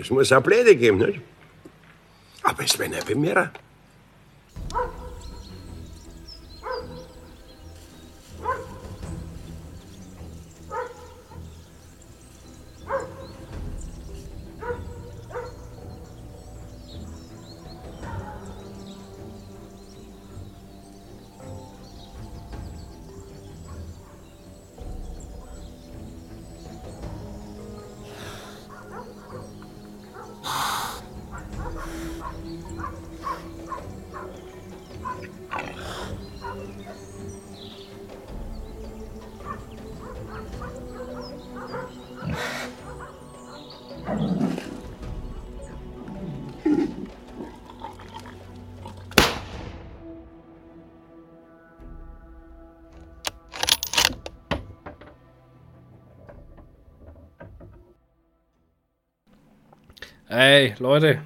Es muss auch Pläne geben, nicht? Aber es werden eben mehr. Ey, Leute.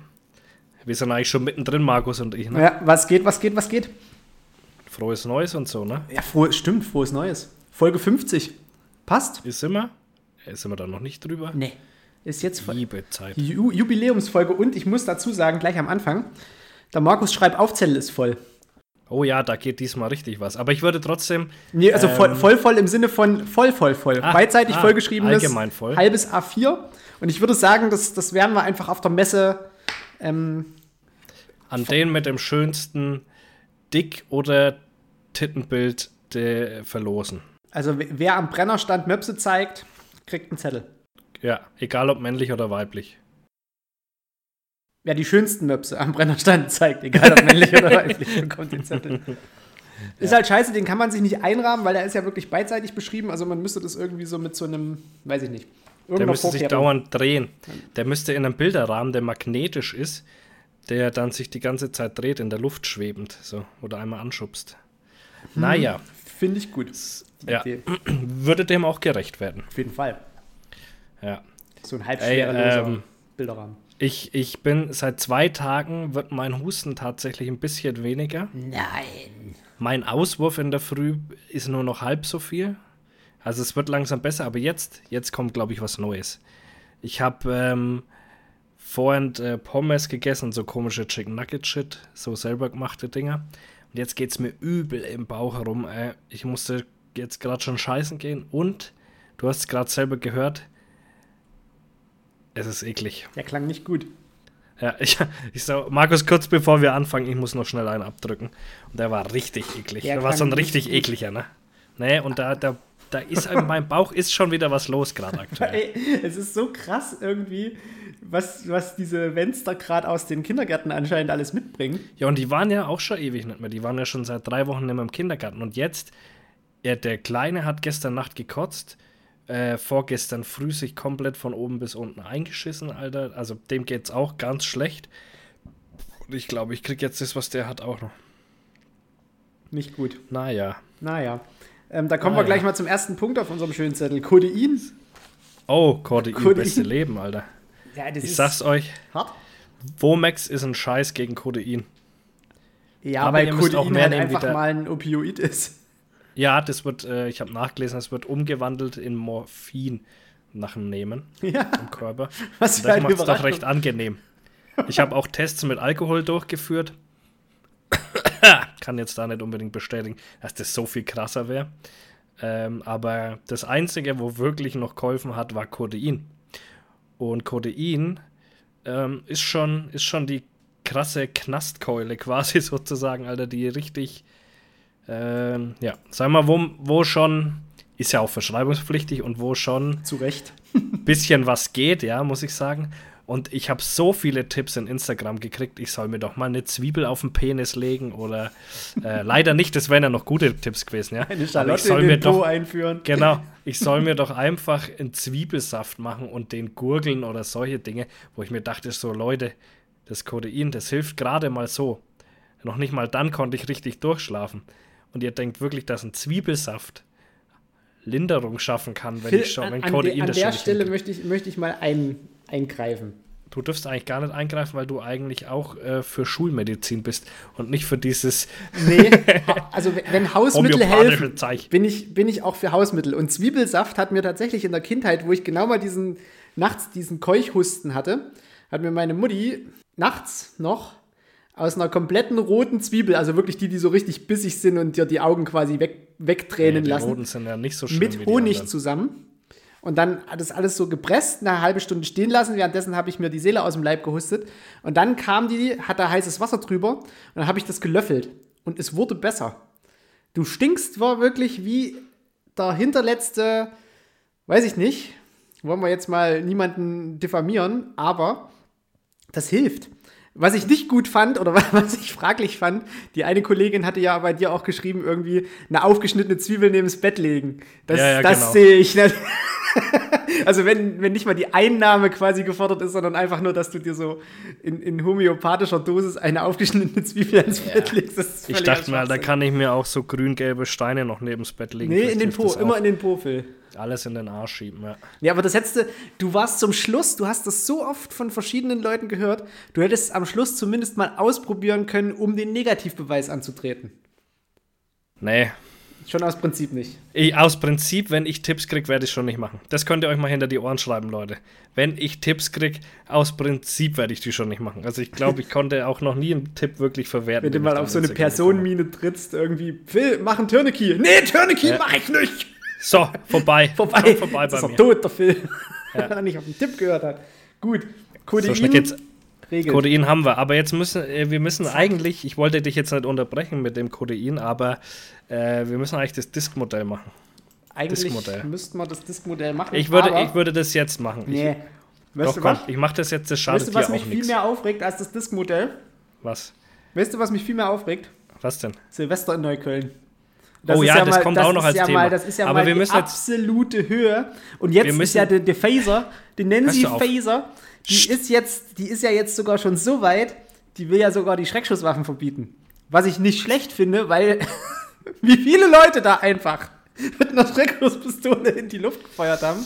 Wir sind eigentlich schon mittendrin, Markus und ich, ne? Ja, was geht, was geht, was geht? Frohes Neues und so, ne? Ja, froh, stimmt, frohes Neues. Folge 50. Passt? Ist immer? Ist immer da noch nicht drüber? Nee. Ist jetzt Liebe Zeit. Ju Jubiläumsfolge und ich muss dazu sagen, gleich am Anfang, der Markus schreibt Aufzettel ist voll. Oh ja, da geht diesmal richtig was. Aber ich würde trotzdem. Nee, also voll, Ähm. voll, voll im Sinne von voll, voll, voll. Ah, Beidseitig ah, vollgeschriebenes, allgemein voll. halbes A4. Und ich würde sagen, das, das werden wir einfach auf der Messe ähm, An den mit dem schönsten Dick- oder Tittenbild der verlosen. Also wer- wer am Brennerstand Möpse zeigt, kriegt einen Zettel. Ja, egal ob männlich oder weiblich. Wer die schönsten Möpse am Brennerstand zeigt, egal ob männlich oder weiblich, bekommt den Zettel. Ist halt scheiße, den kann man sich nicht einrahmen, weil der ist ja wirklich beidseitig beschrieben. Also man müsste das irgendwie so mit so einem, weiß ich nicht, Der müsste sich dauernd drehen. Der müsste in einem Bilderrahmen, der magnetisch ist, der dann sich die ganze Zeit dreht, in der Luft schwebend, so, oder einmal anschubst. Naja, Finde ich gut. Ja, Idee. würde dem auch gerecht werden. Auf jeden Fall. Ja. So ein halb Ey, schwereloser ähm, Bilderrahmen. Ich, ich bin seit zwei Tagen wird mein Husten tatsächlich ein bisschen weniger. Nein. Mein Auswurf in der Früh ist nur noch halb so viel. Also es wird langsam besser, aber jetzt, jetzt kommt, glaube ich, was Neues. Ich habe ähm, vorhin äh, Pommes gegessen, so komische Chicken Nugget Shit, so selber gemachte Dinger. Und jetzt geht es mir übel im Bauch herum. Äh, ich musste jetzt gerade schon scheißen gehen und du hast es gerade selber gehört. Es ist eklig. Der klang nicht gut. Ja, ich, ich so, Markus, kurz bevor wir anfangen, ich muss noch schnell einen abdrücken. Und der war richtig eklig. Der Der, war so ein richtig gut. ekliger, ne? Ne, und da, da, da ist in meinem Bauch ist schon wieder was los gerade aktuell. Ey, es ist so krass irgendwie, was, was diese Wenster gerade aus den Kindergärten anscheinend alles mitbringen. Ja, und die waren ja auch schon ewig nicht mehr. Die waren ja schon seit drei Wochen nicht mehr im Kindergarten. Und jetzt, er, der Kleine hat gestern Nacht gekotzt, äh, vorgestern früh sich komplett von oben bis unten eingeschissen, Alter. Also dem geht's auch ganz schlecht. Und ich glaube, ich krieg jetzt das, was der hat, auch noch. Nicht gut. Naja. Naja. Ähm, da kommen Ah, wir gleich mal zum ersten Punkt auf unserem schönen Zettel. Codein. Oh, Cordein, Codein. beste Leben, Alter. Ja, das Ich sag's euch, hart. Womex ist ein Scheiß gegen Codein. Ja, Aber weil Codein mehr halt einfach mal ein Opioid ist. Ja, das wird, äh, ich habe nachgelesen, es wird umgewandelt in Morphin nach dem Nehmen Ja, im Körper. was für das macht es doch recht angenehm. Ich habe auch Tests mit Alkohol durchgeführt. Kann jetzt da nicht unbedingt bestätigen, dass das so viel krasser wäre. Ähm, aber das Einzige, wo wirklich noch geholfen hat, war Codein. Und Codein ähm, ist, schon, ist schon die krasse Knastkeule quasi sozusagen, Alter, die richtig, ähm, ja, sag mal, wo, wo schon, ist ja auch verschreibungspflichtig und wo schon Zu Recht. bisschen was geht, ja, muss ich sagen. Und ich habe so viele Tipps in Instagram gekriegt, ich soll mir doch mal eine Zwiebel auf den Penis legen oder äh, leider nicht, das wären ja noch gute Tipps gewesen, ja. Eine Aber ich soll in mir den Po doch, einführen. genau, ich soll mir doch einfach einen Zwiebelsaft machen und den gurgeln oder solche Dinge, wo ich mir dachte, so Leute, das Codein, das hilft gerade mal so. Noch nicht mal dann konnte ich richtig durchschlafen. Und ihr denkt wirklich, dass ein Zwiebelsaft Linderung schaffen kann, wenn Phil, ich schon, an, wenn an, an das der schon nicht Stelle hinkriegt. möchte ich, möchte ich mal ein, eingreifen. Du dürfst eigentlich gar nicht eingreifen, weil du eigentlich auch äh, für Schulmedizin bist und nicht für dieses Nee, also wenn- Hausmittel helfen, bin ich, bin ich auch für Hausmittel. Und Zwiebelsaft hat mir tatsächlich in der Kindheit, wo ich genau mal diesen, nachts diesen Keuchhusten hatte, hat mir meine Mutti nachts noch aus einer kompletten roten Zwiebel, also wirklich die, die so richtig bissig sind und dir die Augen quasi weg, wegtränen Nee, die lassen, Roten sind ja nicht so wie mit Honig zusammen. Und dann hat das alles so gepresst, eine halbe Stunde stehen lassen. Währenddessen habe ich mir die Seele aus dem Leib gehustet. Und dann kam die, hat da heißes Wasser drüber. Und dann habe ich das gelöffelt. Und es wurde besser. Du stinkst war wirklich wie der hinterletzte, weiß ich nicht, wollen wir jetzt mal niemanden diffamieren, aber das hilft. Was ich nicht gut fand oder was ich fraglich fand, die eine Kollegin hatte ja bei dir auch geschrieben, irgendwie eine aufgeschnittene Zwiebel neben das Bett legen. Das, Ja, ja, das genau. sehe ich nicht. Also wenn, wenn nicht mal die Einnahme quasi gefordert ist, sondern einfach nur, dass du dir so in, in homöopathischer Dosis eine aufgeschnittene Zwiebel ans Bett legst. Ich dachte mir, da Schwachsinn. kann ich mir auch so grün-gelbe Steine noch neben das Bett legen. Nee, Vielleicht in den Po, immer in den Po, Phil. Alles in den Arsch schieben, ja. Ja, aber das hättest du, du warst zum Schluss, du hast das so oft von verschiedenen Leuten gehört, du hättest am Schluss zumindest mal ausprobieren können, um den Negativbeweis anzutreten. Nee. Schon aus Prinzip nicht. Ich, aus Prinzip, wenn ich Tipps krieg, werde ich schon nicht machen. Das könnt ihr euch mal hinter die Ohren schreiben, Leute. Wenn ich Tipps krieg, aus Prinzip werde ich die schon nicht machen. Also ich glaube, ich konnte auch noch nie einen Tipp wirklich verwerten. Wenn du mal auf so eine Personenmine trittst, irgendwie, Phil, mach einen Turniki. Nee, Turniki Ja. mach ich nicht. So, vorbei. Vorbei. Vorbei Jetzt bei ist mir. tot, der Phil. Weil er nicht auf den Tipp gehört hat. Gut. Codein So schnell geht's. Regelt. Codein haben wir, aber jetzt müssen äh, wir müssen eigentlich, ich wollte dich jetzt nicht unterbrechen mit dem Codein, aber äh, wir müssen eigentlich das Diskmodell machen. Eigentlich müssten wir das Diskmodell machen. Ich würde, ich würde das jetzt machen. Nee. Ich, Weißt doch, komm, ich mache das jetzt, das schadet Weißt du, was dir mich viel mehr aufregt als das Diskmodell? Was? Weißt du, was mich viel mehr aufregt? Was denn? Silvester in Neukölln. Oh ist ja, das kommt auch noch als ja Thema. Mal, das ist ja Aber mal wir die müssen jetzt- absolute Höhe. Und jetzt ist ja der, der Phaser, die Hörst du auf? Phaser, die ist, jetzt, die ist ja jetzt sogar schon so weit, die will ja sogar die Schreckschusswaffen verbieten. Was ich nicht schlecht finde, weil wie viele Leute da einfach mit einer Schreckschusspistole in die Luft gefeuert haben,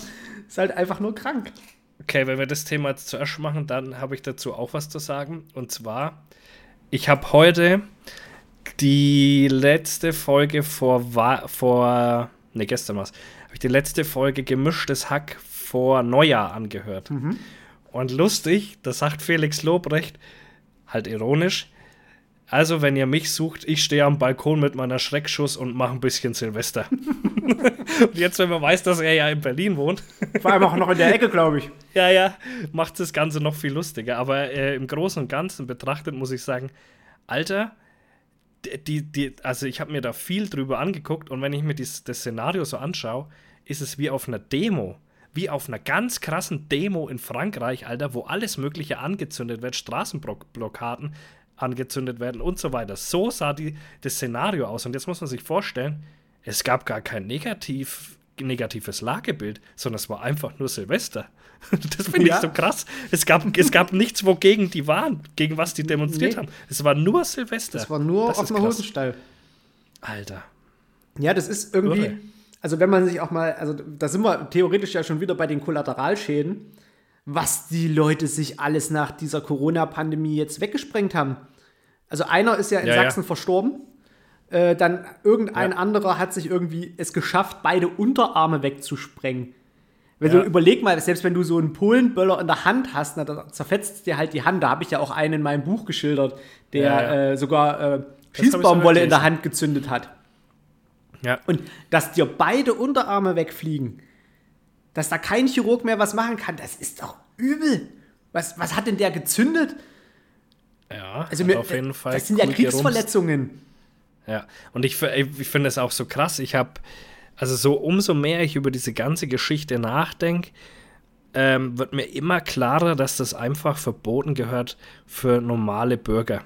ist halt einfach nur krank. Okay, wenn wir das Thema jetzt zuerst machen, dann habe ich dazu auch was zu sagen. Und zwar, ich habe heute die letzte Folge vor, Wa- vor ne, gestern war's, habe ich die letzte Folge Gemischtes Hack vor Neujahr angehört. Und lustig, das sagt Felix Lobrecht, halt ironisch, also wenn ihr mich sucht, ich stehe am Balkon mit meiner Schreckschuss und mache ein bisschen Silvester. und jetzt, wenn man weiß, dass er ja in Berlin wohnt, Vor allem auch noch in der Ecke, glaube ich. ja, ja, macht das Ganze noch viel lustiger. Aber äh, im Großen und Ganzen betrachtet muss ich sagen, Alter, die, die, also ich habe mir da viel drüber angeguckt und wenn ich mir dies, das Szenario so anschaue, ist es wie auf einer Demo. Wie auf einer ganz krassen Demo in Frankreich, Alter, wo alles Mögliche angezündet wird, Straßenblockaden angezündet werden und so weiter. So sah die, das Szenario aus. Und jetzt muss man sich vorstellen, es gab gar kein negativ, negatives Lagebild, sondern es war einfach nur Silvester. Das finde Ja. ich so krass. Es gab, es gab nichts, wogegen die waren, gegen was die demonstriert Nee. haben. Es war nur Silvester. Das war nur Das auf krass. Hosenstall. Alter. Ja, das ist irgendwie, Irre. Also wenn man sich auch mal, also da sind wir theoretisch ja schon wieder bei den Kollateralschäden, was die Leute sich alles nach dieser Corona-Pandemie jetzt weggesprengt haben. Also einer ist ja in Ja, ja. Sachsen verstorben, äh, dann irgendein Ja. anderer hat sich irgendwie es geschafft, beide Unterarme wegzusprengen. Wenn Ja. du überleg mal, selbst wenn du so einen Polenböller in der Hand hast, na, da zerfetzt dir halt die Hand. Da habe ich ja auch einen in meinem Buch geschildert, der Ja, ja. Äh, sogar äh, Schießbaumwolle in der. Hand gezündet hat. Ja. Und dass dir beide Unterarme wegfliegen, dass da kein Chirurg mehr was machen kann, das ist doch übel. Was, was hat denn der gezündet? Ja, Also mir, auf jeden Fall. das sind ja. Kriegsverletzungen. Ja, und ich, ich finde es auch so krass. Ich habe, also so umso mehr ich über diese ganze Geschichte nachdenke, ähm, wird mir immer klarer, dass das einfach verboten gehört für normale Bürger.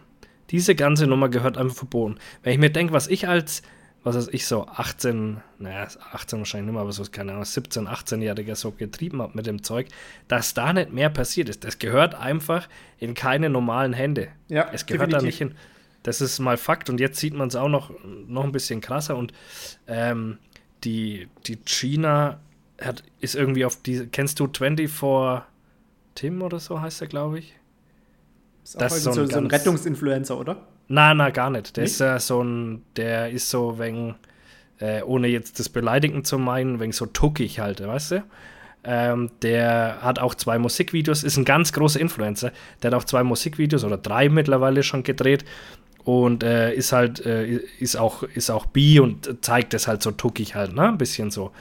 Diese ganze Nummer gehört einfach verboten. Wenn ich mir denke, was ich als, was weiß ich, so 18, naja, 18 wahrscheinlich nicht mehr, aber so, keine Ahnung, 17, 18-Jähriger so getrieben habe mit dem Zeug, dass da nicht mehr passiert ist. Das gehört einfach in keine normalen Hände. Ja, es gehört da definitiv. nicht hin. Das ist mal Fakt und jetzt sieht man es auch noch, noch ein bisschen krasser und ähm, die, die China hat, ist irgendwie auf die, kennst du 24 Tim oder so heißt er, glaube ich? Ist Das ist so, so ein so, so ein ganz- Rettungsinfluencer, oder? Na, na, gar nicht. Der Nicht? ist ja so ein, der ist so wegen, äh, ohne jetzt das beleidigen zu meinen, wegen so tuckig halt, weißt du? Ähm, der hat auch zwei Musikvideos, ist ein ganz großer Influencer. Der hat auch zwei Musikvideos oder drei mittlerweile schon gedreht und äh, ist halt, äh, ist auch, ist auch bi und zeigt es halt so tuckig halt, ne? Ein bisschen so.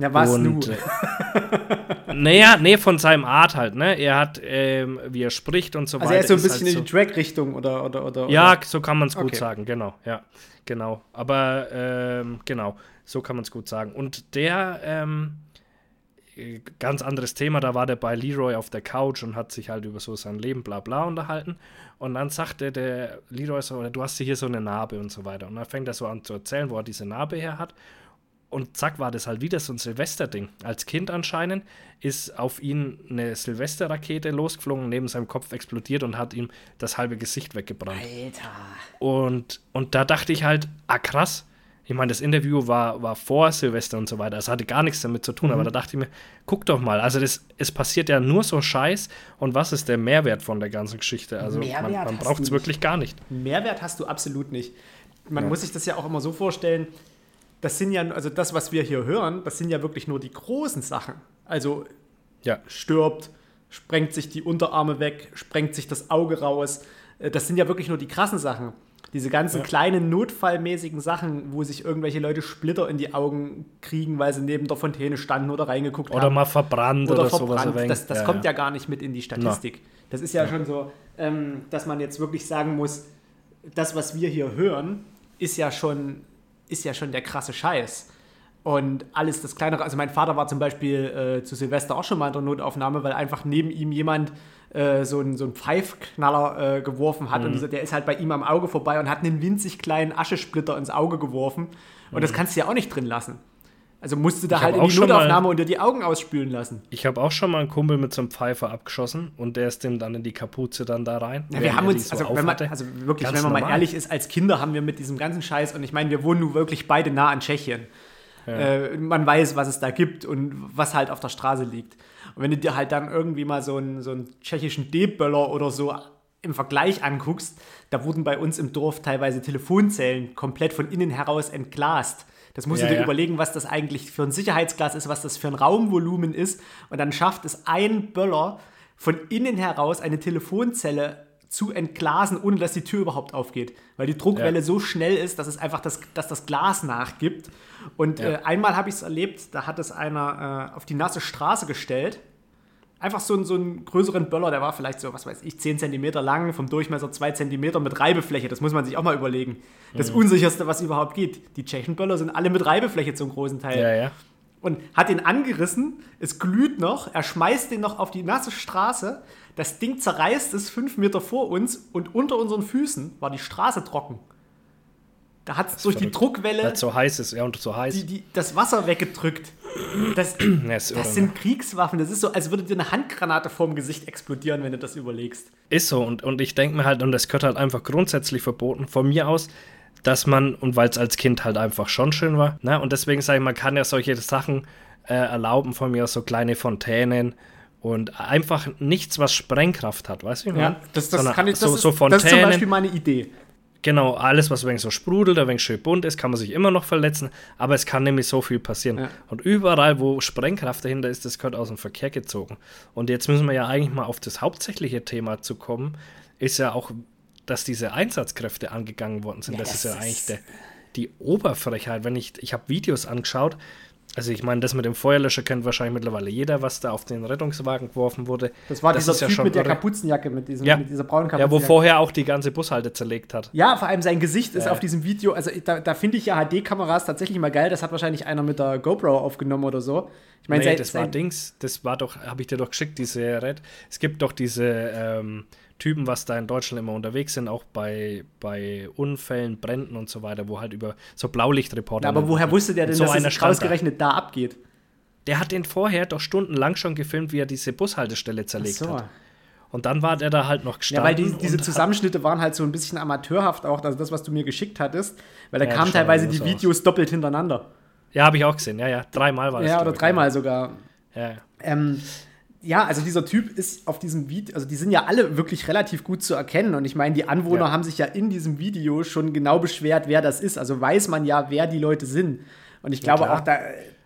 Ja, was und, nu? Äh, naja, nee, von seinem Art halt, ne? Er hat, ähm, wie er spricht und so Also weiter. er ist so ein bisschen halt in die Drag-Richtung oder, oder, oder. ja, oder? so kann man es gut Okay. sagen, genau, ja, genau. Aber ähm, genau, so kann man es gut sagen. Und der, ähm, äh, ganz anderes Thema, da war der bei Leroy auf der Couch und hat sich halt über so sein Leben bla bla unterhalten. Und dann sagte der Leroy so, du hast hier so eine Narbe und so weiter. Und dann fängt er so an zu erzählen, wo er diese Narbe her hat. Und zack, war das halt wieder so ein Silvesterding. Als Kind anscheinend ist auf ihn eine Silvesterrakete losgeflogen, neben seinem Kopf explodiert und hat ihm das halbe Gesicht weggebrannt. Alter. Und, und da dachte ich halt, ah krass. Ich meine, das Interview war, war vor Silvester und so weiter. Es hatte gar nichts damit zu tun, Mhm. aber da dachte ich mir, guck doch mal. Also das, es passiert ja nur so Scheiß. Und was ist der Mehrwert von der ganzen Geschichte? Also man, Mehrwert man hast braucht es wirklich gar nicht. Mehrwert hast du absolut nicht. Man muss sich das ja auch immer so vorstellen, das sind ja, also das, was wir hier hören, das sind ja wirklich nur die großen Sachen. Also Ja. stirbt, sprengt sich die Unterarme weg, sprengt sich das Auge raus. Äh, Das sind ja wirklich nur die krassen Sachen. Diese ganzen kleinen notfallmäßigen Sachen, wo sich irgendwelche Leute Splitter in die Augen kriegen, weil sie neben der Fontäne standen oder reingeguckt Oder haben. mal verbrannt oder, oder sowas. verbrannt. wenig. Das, das kommt ja gar nicht mit in die Statistik. Das ist ja, schon so, ähm, dass man jetzt wirklich sagen muss, das, was wir hier hören, ist ja schon, ist ja schon der krasse Scheiß. Und alles das Kleinere, also mein Vater war zum Beispiel äh, zu Silvester auch schon mal in der Notaufnahme, weil einfach neben ihm jemand äh, so einen so einen Pfeifknaller äh, geworfen hat und dieser, der ist halt bei ihm am Auge vorbei und hat einen winzig kleinen Aschesplitter ins Auge geworfen. Und das kannst du ja auch nicht drin lassen. Also musst du da Ich halt in die mal- Notaufnahme und dir die Augen ausspülen lassen. Ich habe auch schon mal einen Kumpel mit so einem Pfeifer abgeschossen und der ist dem dann in die Kapuze dann da rein. Ja, wir haben uns, so also, wenn man, also wirklich, wenn man mal normal. ehrlich ist, als Kinder haben wir mit diesem ganzen Scheiß, und ich meine, wir wohnen nun wirklich beide nah an Tschechien. Äh, man weiß, was es da gibt und was halt auf der Straße liegt. Und wenn du dir halt dann irgendwie mal so einen, so einen tschechischen D-Böller oder so im Vergleich anguckst, da wurden bei uns im Dorf teilweise Telefonzellen komplett von innen heraus entglast. Das musst Ja, du dir ja. überlegen, was das eigentlich für ein Sicherheitsglas ist, was das für ein Raumvolumen ist. Und dann schafft es ein Böller von innen heraus eine Telefonzelle zu entglasen, ohne dass die Tür überhaupt aufgeht. Weil die Druckwelle Ja. so schnell ist, dass es einfach das, dass das Glas nachgibt. Und äh, einmal habe ich es erlebt, da hat es einer äh, auf die nasse Straße gestellt. Einfach so, einen- so einen größeren Böller, der war vielleicht so, was weiß ich, 10 cm lang, vom Durchmesser 2 cm mit Reibefläche. Das muss man sich auch mal überlegen. Das unsicherste, was überhaupt geht. Die tschechischen Böller sind alle mit Reibefläche zum großen Teil Ja, ja. und hat den angerissen, es glüht noch, er schmeißt den noch auf die nasse Straße, das Ding zerreißt es fünf Meter vor uns und unter unseren Füßen war die Straße trocken. Da hat es durch die verrückt. Druckwelle Weil so heiß ist, ja, und so heiß. die, die, das Wasser weggedrückt. Das, Ja, ist irre, das sind Kriegswaffen. Das ist so, als würde dir eine Handgranate vorm Gesicht explodieren, wenn du das überlegst. Ist so, und, und ich denke mir halt, und das gehört halt einfach grundsätzlich verboten, von mir aus, dass man, und weil es als Kind halt einfach schon schön war, ne, und deswegen sage ich, man kann ja solche Sachen äh, erlauben, von mir aus so kleine Fontänen und einfach nichts, was Sprengkraft hat, weißt du? meine? das, das, Sondern kann ich, das, so, ist, so das ist zum Fontänen, Beispiel meine Idee. Genau, alles, was ein wenig so sprudelt, ein wenig schön bunt ist, kann man sich immer noch verletzen, aber es kann nämlich so viel passieren. Ja. Und überall, wo Sprengkraft dahinter ist, das gehört aus dem Verkehr gezogen. Und jetzt müssen wir ja eigentlich mal auf das hauptsächliche Thema zu kommen, ist ja auch, dass diese Einsatzkräfte angegangen worden sind. Ja, das, das ist ja eigentlich der, die Oberfrechheit. Wenn ich, ich habe Videos angeschaut, also ich meine, das mit dem Feuerlöscher kennt wahrscheinlich mittlerweile jeder, was da auf den Rettungswagen geworfen wurde. Das war dieser ist ja Typ schon mit der. Kapuzenjacke, mit, diesem, Ja. mit dieser braunen Ja, wo Kapuzenjacke. vorher auch die ganze Bushalte zerlegt hat. Ja, vor allem sein Gesicht ist Ja. auf diesem Video, also da, da finde ich ja HD-Kameras tatsächlich mal geil. Das hat wahrscheinlich einer mit der GoPro aufgenommen oder so. Ich meine, nee, das war Dings, das war doch, habe ich dir doch geschickt, diese Red. Es gibt doch diese ähm, Typen, was da in Deutschland immer unterwegs sind, auch bei, bei Unfällen, Bränden und so weiter, wo halt über so Blaulichtreporter. Ja, aber woher wusste der denn, so dass einer es ausgerechnet da abgeht? Der hat den vorher doch stundenlang schon gefilmt, wie er diese Bushaltestelle zerlegt so. hat. Und dann war der da halt noch Ja, gestanden. weil die, diese Zusammenschnitte waren halt so ein bisschen amateurhaft auch, also das, was du mir geschickt hattest, weil da Ja, kamen teilweise die aus. Videos doppelt hintereinander. Ja, habe ich auch gesehen. Ja, ja, dreimal war das. Ja, oder dreimal sogar. Ja, ja. Ähm, ja, also dieser Typ ist auf diesem Video, also die sind ja alle wirklich relativ gut zu erkennen. Und ich meine, die Anwohner Ja. haben sich ja in diesem Video schon genau beschwert, wer das ist. Also weiß man ja, wer die Leute sind. Und ich glaube klar. auch, da,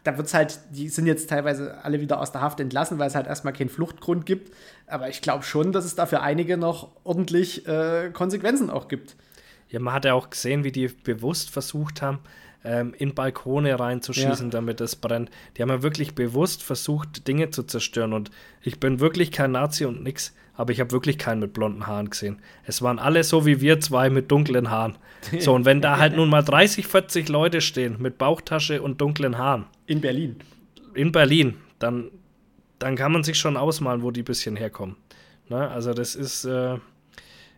da wird es halt, die sind jetzt teilweise alle wieder aus der Haft entlassen, weil es halt erstmal keinen Fluchtgrund gibt. Aber ich glaube schon, dass es da für einige noch ordentlich äh, Konsequenzen auch gibt. Ja, man hat ja auch gesehen, wie die bewusst versucht haben, ähm, in Balkone reinzuschießen, ja. damit es brennt. Die haben ja wirklich bewusst versucht, Dinge zu zerstören. Und ich bin wirklich kein Nazi und nix, aber ich habe wirklich keinen mit blonden Haaren gesehen. Es waren alle so wie wir zwei mit dunklen Haaren. So, und wenn da halt nun mal 30, 40 Leute stehen mit Bauchtasche und dunklen Haaren. In Berlin. In Berlin, dann, dann kann man sich schon ausmalen, wo die ein bisschen herkommen. Ne? Also das ist. Äh,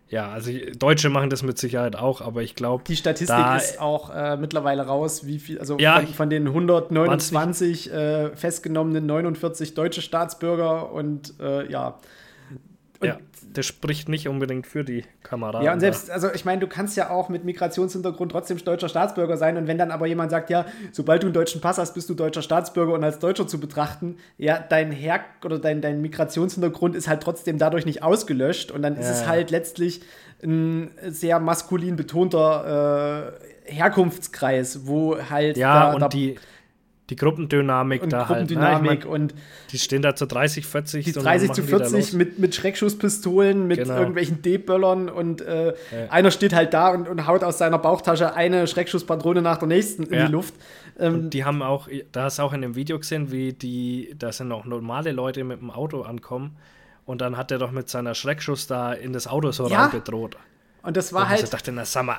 ja, also Deutsche machen das mit Sicherheit auch, aber ich glaube. Die Statistik ist auch äh, mittlerweile raus, wie viel, also ja, von, von, den 129 äh, festgenommenen 49 deutsche Staatsbürger und äh, ja. Und ja, das spricht nicht unbedingt für die Kameraden. Ja, und selbst, also ich meine, du kannst ja auch mit Migrationshintergrund trotzdem deutscher Staatsbürger sein. Und wenn dann aber jemand sagt, ja, sobald du einen deutschen Pass hast, bist du deutscher Staatsbürger und als Deutscher zu betrachten, ja, dein Her- oder dein, dein Migrationshintergrund ist halt trotzdem dadurch nicht ausgelöscht. Und dann ja. ist es halt letztlich ein sehr maskulin betonter äh, Herkunftskreis, wo halt. Ja, da, und da, die die Gruppendynamik und da Gruppendynamik halt. Ne? und die stehen da zu 30, 40. Die 30 zu 40 mit, mit Schreckschusspistolen, mit genau. irgendwelchen D-Böllern und äh, ja. einer steht halt da und, und haut aus seiner Bauchtasche eine Schreckschusspatrone nach der nächsten in ja. die Luft. Ähm, die haben auch, da hast du auch in dem Video gesehen, wie die, da sind auch normale Leute mit dem Auto ankommen und dann hat er doch mit seiner Schreckschuss da in das Auto so ja. rein bedroht. Und das war und halt. Ich dachte, na, sag mal.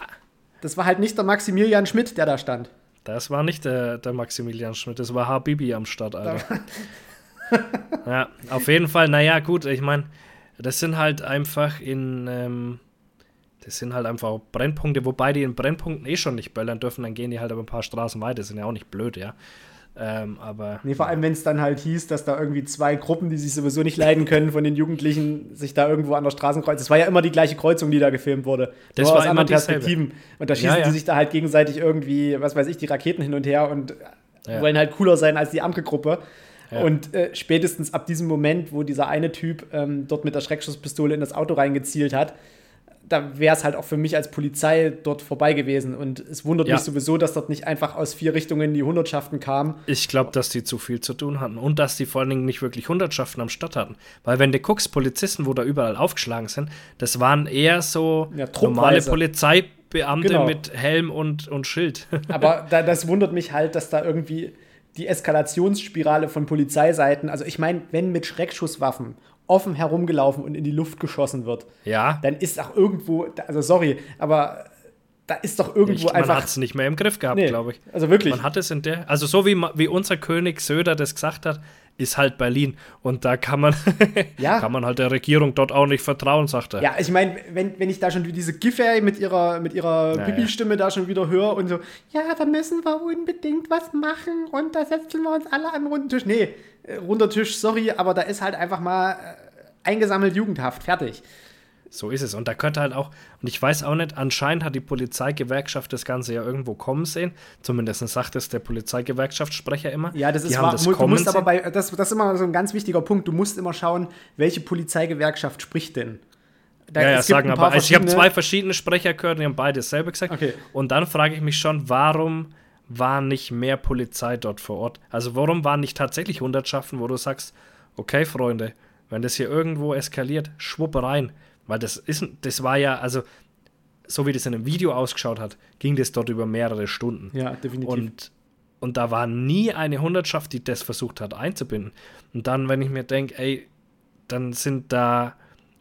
Das war halt nicht der Maximilian Schmidt, der da stand. Das war nicht der, der Maximilian Schmidt, das war Habibi am Start, Alter. ja, auf jeden Fall, naja, gut, ich meine, das sind halt einfach in, ähm, das sind halt einfach Brennpunkte, wobei die in Brennpunkten eh schon nicht böllern dürfen, dann gehen die halt aber ein paar Straßen weiter, sind ja auch nicht blöd, ja. Ähm, aber. Nee, vor allem, wenn es dann halt hieß, dass da irgendwie zwei Gruppen, die sich sowieso nicht leiden können, von den Jugendlichen sich da irgendwo an der Straße kreuzen. Es war ja immer die gleiche Kreuzung, die da gefilmt wurde. Das war aus anderen Perspektiven. Und da schießen ja, ja. die sich da halt gegenseitig irgendwie, was weiß ich, die Raketen hin und her und ja. wollen halt cooler sein als die andere Gruppe. Und äh, spätestens ab diesem Moment, wo dieser eine Typ ähm, dort mit der Schreckschusspistole in das Auto reingezielt hat, da wäre es halt auch für mich als Polizei dort vorbei gewesen. Und es wundert ja. mich sowieso, dass dort nicht einfach aus vier Richtungen die Hundertschaften kamen. Ich glaube, dass die zu viel zu tun hatten und dass die vor allen Dingen nicht wirklich Hundertschaften am Start hatten. Weil wenn du guckst, Polizisten, wo da überall aufgeschlagen sind, das waren eher so ja, normale Polizeibeamte genau. mit Helm und, und Schild. Aber da, das wundert mich halt, dass da irgendwie die Eskalationsspirale von Polizeiseiten, also ich meine, wenn mit Schreckschusswaffen offen herumgelaufen und in die Luft geschossen wird, ja. dann ist auch irgendwo, also sorry, aber da ist doch irgendwo ich, einfach. Man hat es nicht mehr im Griff gehabt, nee, glaube ich. Also wirklich. Man hat es in der, also so wie, wie unser König Söder das gesagt hat, ist halt Berlin. Und da kann man, ja. kann man halt der Regierung dort auch nicht vertrauen, sagt er. Ja, ich meine, wenn, wenn ich da schon diese Giffey mit ihrer, mit ihrer ja, Bibi-Stimme ja. da schon wieder höre und so, ja, da müssen wir unbedingt was machen und da setzen wir uns alle an den runden Tisch. Nee, äh, runder Tisch, sorry, aber da ist halt einfach mal äh, eingesammelt Jugendhaft, fertig. So ist es. Und da könnte halt auch, und ich weiß auch nicht, anscheinend hat die Polizeigewerkschaft das Ganze ja irgendwo kommen sehen. Zumindest sagt es der Polizeigewerkschaftssprecher immer. Ja, das ist wahr. Das du musst aber bei, das, das ist immer so ein ganz wichtiger Punkt. Du musst immer schauen, welche Polizeigewerkschaft spricht denn. Da, ja, ja, sagen aber, also ich habe zwei verschiedene Sprecher gehört, die haben beide dasselbe gesagt. Okay. Und dann frage ich mich schon, warum war nicht mehr Polizei dort vor Ort? Also warum waren nicht tatsächlich Hundertschaften, wo du sagst, okay, Freunde, wenn das hier irgendwo eskaliert, schwupp rein. Weil das ist, das war ja, also, so wie das in einem Video ausgeschaut hat, ging das dort über mehrere Stunden. Ja, definitiv. Und, und da war nie eine Hundertschaft, die das versucht hat einzubinden. Und dann, wenn ich mir denke, ey, dann sind da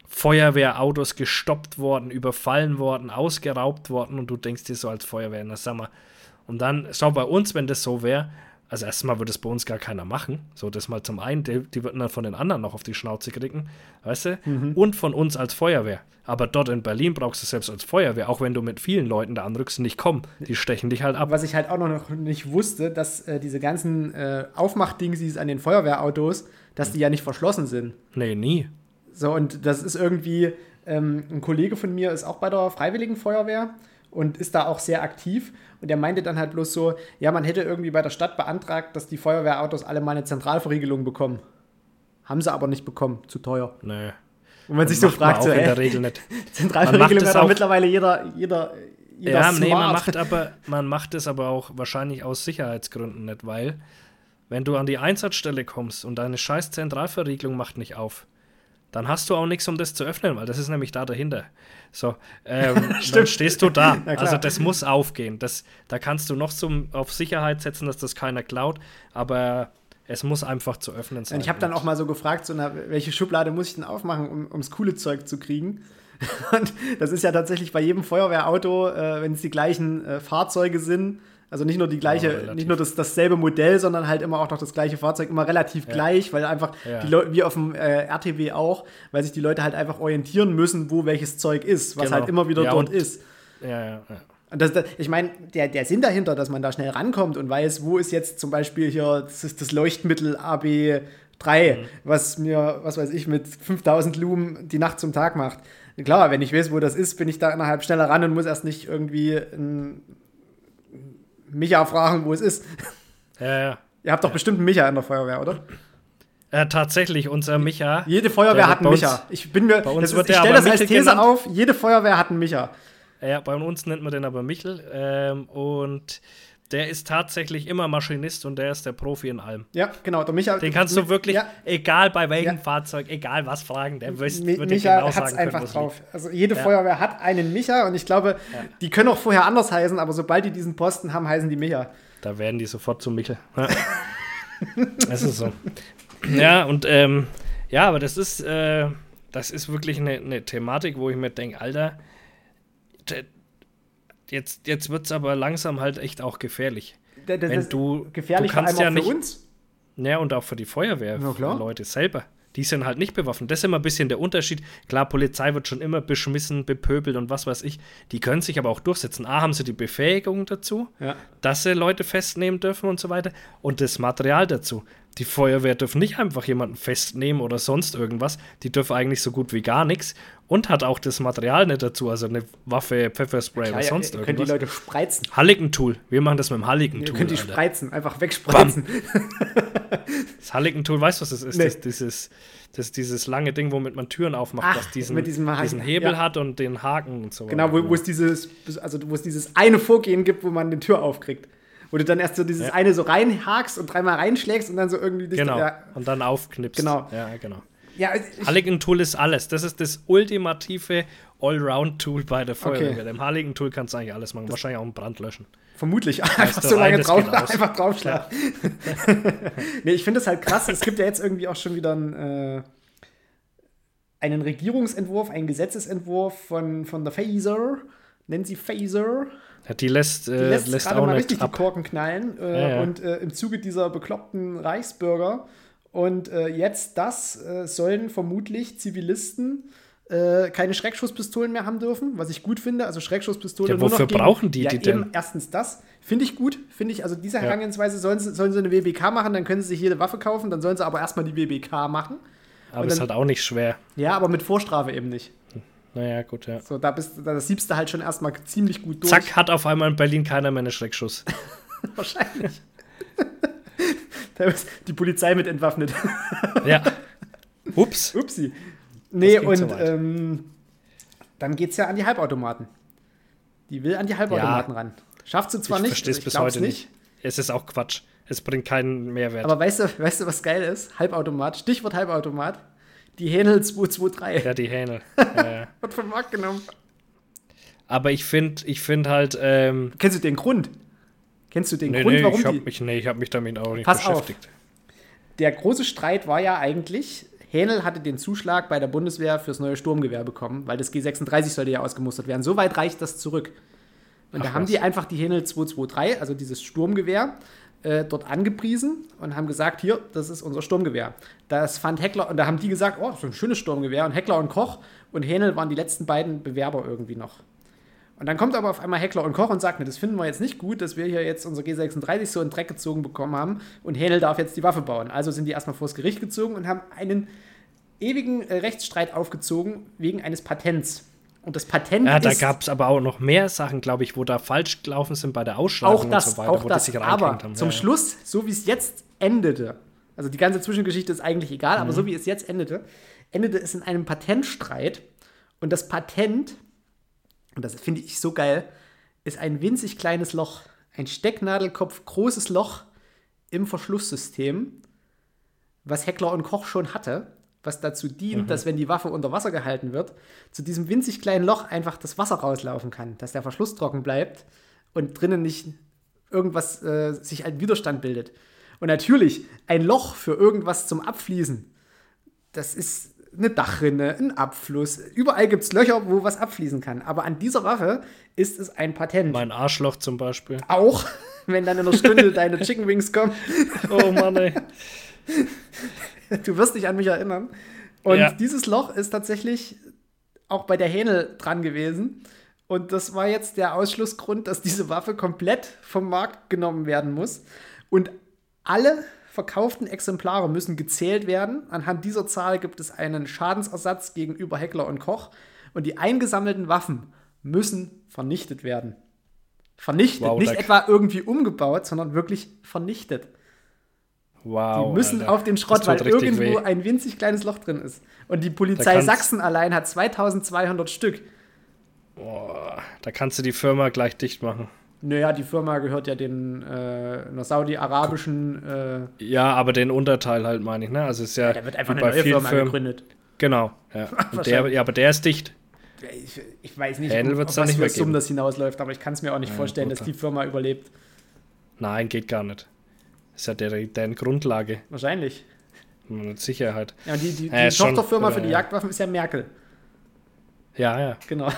Feuerwehrautos gestoppt worden, überfallen worden, ausgeraubt worden und du denkst dir so als Feuerwehr, na sag mal. Und dann, schau bei uns, wenn das so wäre, also erstmal würde es bei uns gar keiner machen. So, das mal zum einen, die, die würden dann von den anderen noch auf die Schnauze kriegen, weißt du? Mhm. Und von uns als Feuerwehr. Aber dort in Berlin brauchst du selbst als Feuerwehr, auch wenn du mit vielen Leuten da anrückst, nicht kommen. Die stechen dich halt ab. Was ich halt auch noch nicht wusste, dass äh, diese ganzen äh, Aufmachdingsies an den Feuerwehrautos, dass die ja nicht verschlossen sind. Nee, nie. So, und das ist irgendwie, ähm, ein Kollege von mir ist auch bei der Freiwilligen Feuerwehr und ist da auch sehr aktiv. Und er meinte dann halt bloß so, ja, man hätte irgendwie bei der Stadt beantragt, dass die Feuerwehrautos alle mal eine Zentralverriegelung bekommen. Haben sie aber nicht bekommen, zu teuer. Nee. Und man sich so fragt, so, in der Regel nicht. Zentralverriegelung hat auch mittlerweile jeder, jeder, jeder Ja, smart. nee, man macht, aber, man macht es aber auch wahrscheinlich aus Sicherheitsgründen nicht, weil wenn du an die Einsatzstelle kommst und deine scheiß Zentralverriegelung macht nicht auf, dann hast du auch nichts, um das zu öffnen, weil das ist nämlich da dahinter. So, ähm, dann stehst du da. also das muss aufgehen. Das, da kannst du noch zum, auf Sicherheit setzen, dass das keiner klaut, aber es muss einfach zu öffnen sein. Und ich habe dann auch mal so gefragt, so, na, welche Schublade muss ich denn aufmachen, um ums coole Zeug zu kriegen? Und das ist ja tatsächlich bei jedem Feuerwehrauto, äh, wenn es die gleichen äh, Fahrzeuge sind, also nicht nur die gleiche, ja, nicht nur das, dasselbe Modell, sondern halt immer auch noch das gleiche Fahrzeug, immer relativ ja. gleich, weil einfach ja. die Leute, wie auf dem äh, RTW auch, weil sich die Leute halt einfach orientieren müssen, wo welches Zeug ist, was genau. halt immer wieder dort ist. Ja, ja, ja. Und das, das, ich meine, der, der Sinn dahinter, dass man da schnell rankommt und weiß, wo ist jetzt zum Beispiel hier das, ist das Leuchtmittel AB3, mhm. was mir, was weiß ich, mit 5000 Lumen die Nacht zum Tag macht. Klar, wenn ich weiß, wo das ist, bin ich da innerhalb schneller ran und muss erst nicht irgendwie ein Micha fragen, wo es ist. Ja, ja. Ihr habt doch bestimmt einen Micha in der Feuerwehr, oder? Äh, tatsächlich, unser Micha. Jede Feuerwehr hat einen Micha. Ich bin mir, das ist, ich stelle das als These genannt. auf, jede Feuerwehr hat einen Micha. Ja, bei uns nennt man den aber Michel. Ähm, und der ist tatsächlich immer Maschinist und der ist der Profi in allem. Ja, genau. Der Micha, Den kannst du wirklich, ja. egal bei welchem ja. Fahrzeug, egal was fragen, der wirst, Mi wird Micha genau hat es einfach drauf. Also jede ja. Feuerwehr hat einen Micha und ich glaube, die können auch vorher anders heißen, aber sobald die diesen Posten haben, heißen die Micha. Da werden die sofort zum Michel. das ist so. Ja, und ähm, ja, aber das ist, äh, das ist wirklich eine, eine Thematik, wo ich mir denke, Alter, jetzt, jetzt wird es aber langsam halt echt auch gefährlich. Das, das Wenn du, gefährlich du kannst ja nicht, für uns. Ja, und auch für die Feuerwehrleute selber. Die sind halt nicht bewaffnet. Das ist immer ein bisschen der Unterschied. Klar, Polizei wird schon immer beschmissen, bepöbelt und was weiß ich. Die können sich aber auch durchsetzen. A, haben sie die Befähigung dazu, ja. dass sie Leute festnehmen dürfen und so weiter. Und das Material dazu. Die Feuerwehr dürfen nicht einfach jemanden festnehmen oder sonst irgendwas. Die dürfen eigentlich so gut wie gar nichts und hat auch das Material nicht dazu, also eine Waffe, Pfefferspray ja, oder sonst ja, ihr irgendwas. Könnt die Leute spreizen. Halligen-Tool. Wir machen das mit dem Halligen-Tool. Ihr könnt die Alter. spreizen, einfach wegspreizen. das Halligen-Tool, weißt du, was das ist? Nee. Das, dieses, das dieses lange Ding, womit man Türen aufmacht, Ach, das diesen, diesen Hebel ja. hat und den Haken und so weiter. Genau, wo, wo, es dieses, also wo es dieses eine Vorgehen gibt, wo man die Tür aufkriegt. Wo du dann erst so dieses ja. eine so reinhakst und dreimal reinschlägst und dann so irgendwie dich Genau. Ja. Und dann aufknipst. Genau. Ja, genau. Ja, Halligan-Tool ist alles. Das ist das ultimative Allround-Tool bei der Feuerwehr. Okay. Mit dem Halligan-Tool kannst du eigentlich alles machen. Das Wahrscheinlich auch einen Brand löschen. Vermutlich. Einfach so lange drauf, einfach draufschlagen. nee, ich finde es halt krass. Es gibt ja jetzt irgendwie auch schon wieder ein, äh, einen Regierungsentwurf, einen Gesetzesentwurf von, von der Phaser. Nennen sie Phaser. Die lässt, äh, die lässt, lässt gerade mal richtig ab. die Korken knallen. Äh, ja, ja. Und äh, im Zuge dieser bekloppten Reichsbürger und äh, jetzt das äh, sollen vermutlich Zivilisten äh, keine Schreckschusspistolen mehr haben dürfen, was ich gut finde. Also Schreckschusspistole ja, wofür gegen, brauchen die ja, die eben, denn? Erstens das, finde ich gut. Finde ich, also diese Herangehensweise sollen sie, sollen sie eine WBK machen, dann können sie sich jede Waffe kaufen, dann sollen sie aber erstmal die WBK machen. Aber das ist halt auch nicht schwer. Ja, aber mit Vorstrafe eben nicht. Naja, gut, ja. So, da, bist, da siebst du halt schon erstmal ziemlich gut durch. Zack, hat auf einmal in Berlin keiner mehr einen Schreckschuss. Wahrscheinlich. da ist die Polizei mit entwaffnet. ja. Ups. Upsi. Nee, und ähm, dann geht es ja an die Halbautomaten. Die will an die Halbautomaten ja. ran. Schafft sie zwar ich nicht. Versteh's ich es bis heute nicht. nicht. Es ist auch Quatsch. Es bringt keinen Mehrwert. Aber weißt du, weißt du, was geil ist? Halbautomat, Stichwort Halbautomat. Die Hähnel 223. Ja, die Hähnel. Ja, Wird vom Markt genommen. Aber ich finde ich find halt. Ähm, Kennst du den Grund? Kennst du den nee, Grund, nee, warum ich hab die? Mich, nee, ich habe mich damit auch nicht Pass beschäftigt. Auf. Der große Streit war ja eigentlich, Hähnel hatte den Zuschlag bei der Bundeswehr fürs neue Sturmgewehr bekommen, weil das G36 sollte ja ausgemustert werden. So weit reicht das zurück. Und Ach, da haben was? die einfach die Hähnel 223, also dieses Sturmgewehr, äh, dort angepriesen und haben gesagt, hier, das ist unser Sturmgewehr. Das fand Heckler, und da haben die gesagt, oh, so ein schönes Sturmgewehr. Und Heckler und Koch und Hähnel waren die letzten beiden Bewerber irgendwie noch. Und dann kommt aber auf einmal Heckler und Koch und sagt, ne, das finden wir jetzt nicht gut, dass wir hier jetzt unser G36 so in Dreck gezogen bekommen haben und Hähnel darf jetzt die Waffe bauen. Also sind die erstmal vors Gericht gezogen und haben einen ewigen äh, Rechtsstreit aufgezogen wegen eines Patents. Und das Patent ja, da gab es aber auch noch mehr Sachen, glaube ich, wo da falsch gelaufen sind bei der Ausschreibung auch das, und so weiter, auch das, aber haben. zum ja, Schluss, so wie es jetzt endete, also die ganze Zwischengeschichte ist eigentlich egal, mhm. aber so wie es jetzt endete, endete es in einem Patentstreit. Und das Patent, und das finde ich so geil, ist ein winzig kleines Loch, ein Stecknadelkopf großes Loch im Verschlusssystem, was Heckler und Koch schon hatte, was dazu dient, Mhm. dass wenn die Waffe unter Wasser gehalten wird, zu diesem winzig kleinen Loch einfach das Wasser rauslaufen kann, dass der Verschluss trocken bleibt und drinnen nicht irgendwas äh, sich ein Widerstand bildet. Und natürlich, ein Loch für irgendwas zum Abfließen, das ist eine Dachrinne, ein Abfluss. Überall gibt es Löcher, wo was abfließen kann. Aber an dieser Waffe ist es ein Patent. Mein Arschloch zum Beispiel. Auch wenn dann in einer Stunde deine Chicken Wings kommen. Oh Mann, ey. Du wirst dich an mich erinnern. Und Ja. dieses Loch ist tatsächlich auch bei der Hähnel dran gewesen. Und das war jetzt der Ausschlussgrund, dass diese Waffe komplett vom Markt genommen werden muss. Und alle verkauften Exemplare müssen gezählt werden. Anhand dieser Zahl gibt es einen Schadensersatz gegenüber Heckler und Koch. Und die eingesammelten Waffen müssen vernichtet werden. Vernichtet. Wow, Nicht etwa irgendwie umgebaut, sondern wirklich vernichtet. Wow. Die müssen Alter. auf den Schrott, weil irgendwo weh. ein winzig kleines Loch drin ist. Und die Polizei Sachsen allein hat 2200 Stück. Boah, da kannst du die Firma gleich dicht machen. Naja, die Firma gehört ja den äh, saudi-arabischen. Äh, Ja, aber den Unterteil halt meine ich, ne? Also ist ja, da wird einfach eine neue Firma Firmen. gegründet. Genau, ja. Der, ja, aber der ist dicht. Ich, ich weiß nicht, Händel um, wird's auf was nicht mehr geben. das hinausläuft, aber ich kann es mir auch nicht Ja, vorstellen, dass die Firma überlebt. Nein, geht gar nicht. Ist ja der, deren Grundlage. Wahrscheinlich. Mit Sicherheit. Ja, und die, die, die Ja, schon- Tochterfirma für die ja. Jagdwaffen ist ja Merkel. Ja, ja. Genau.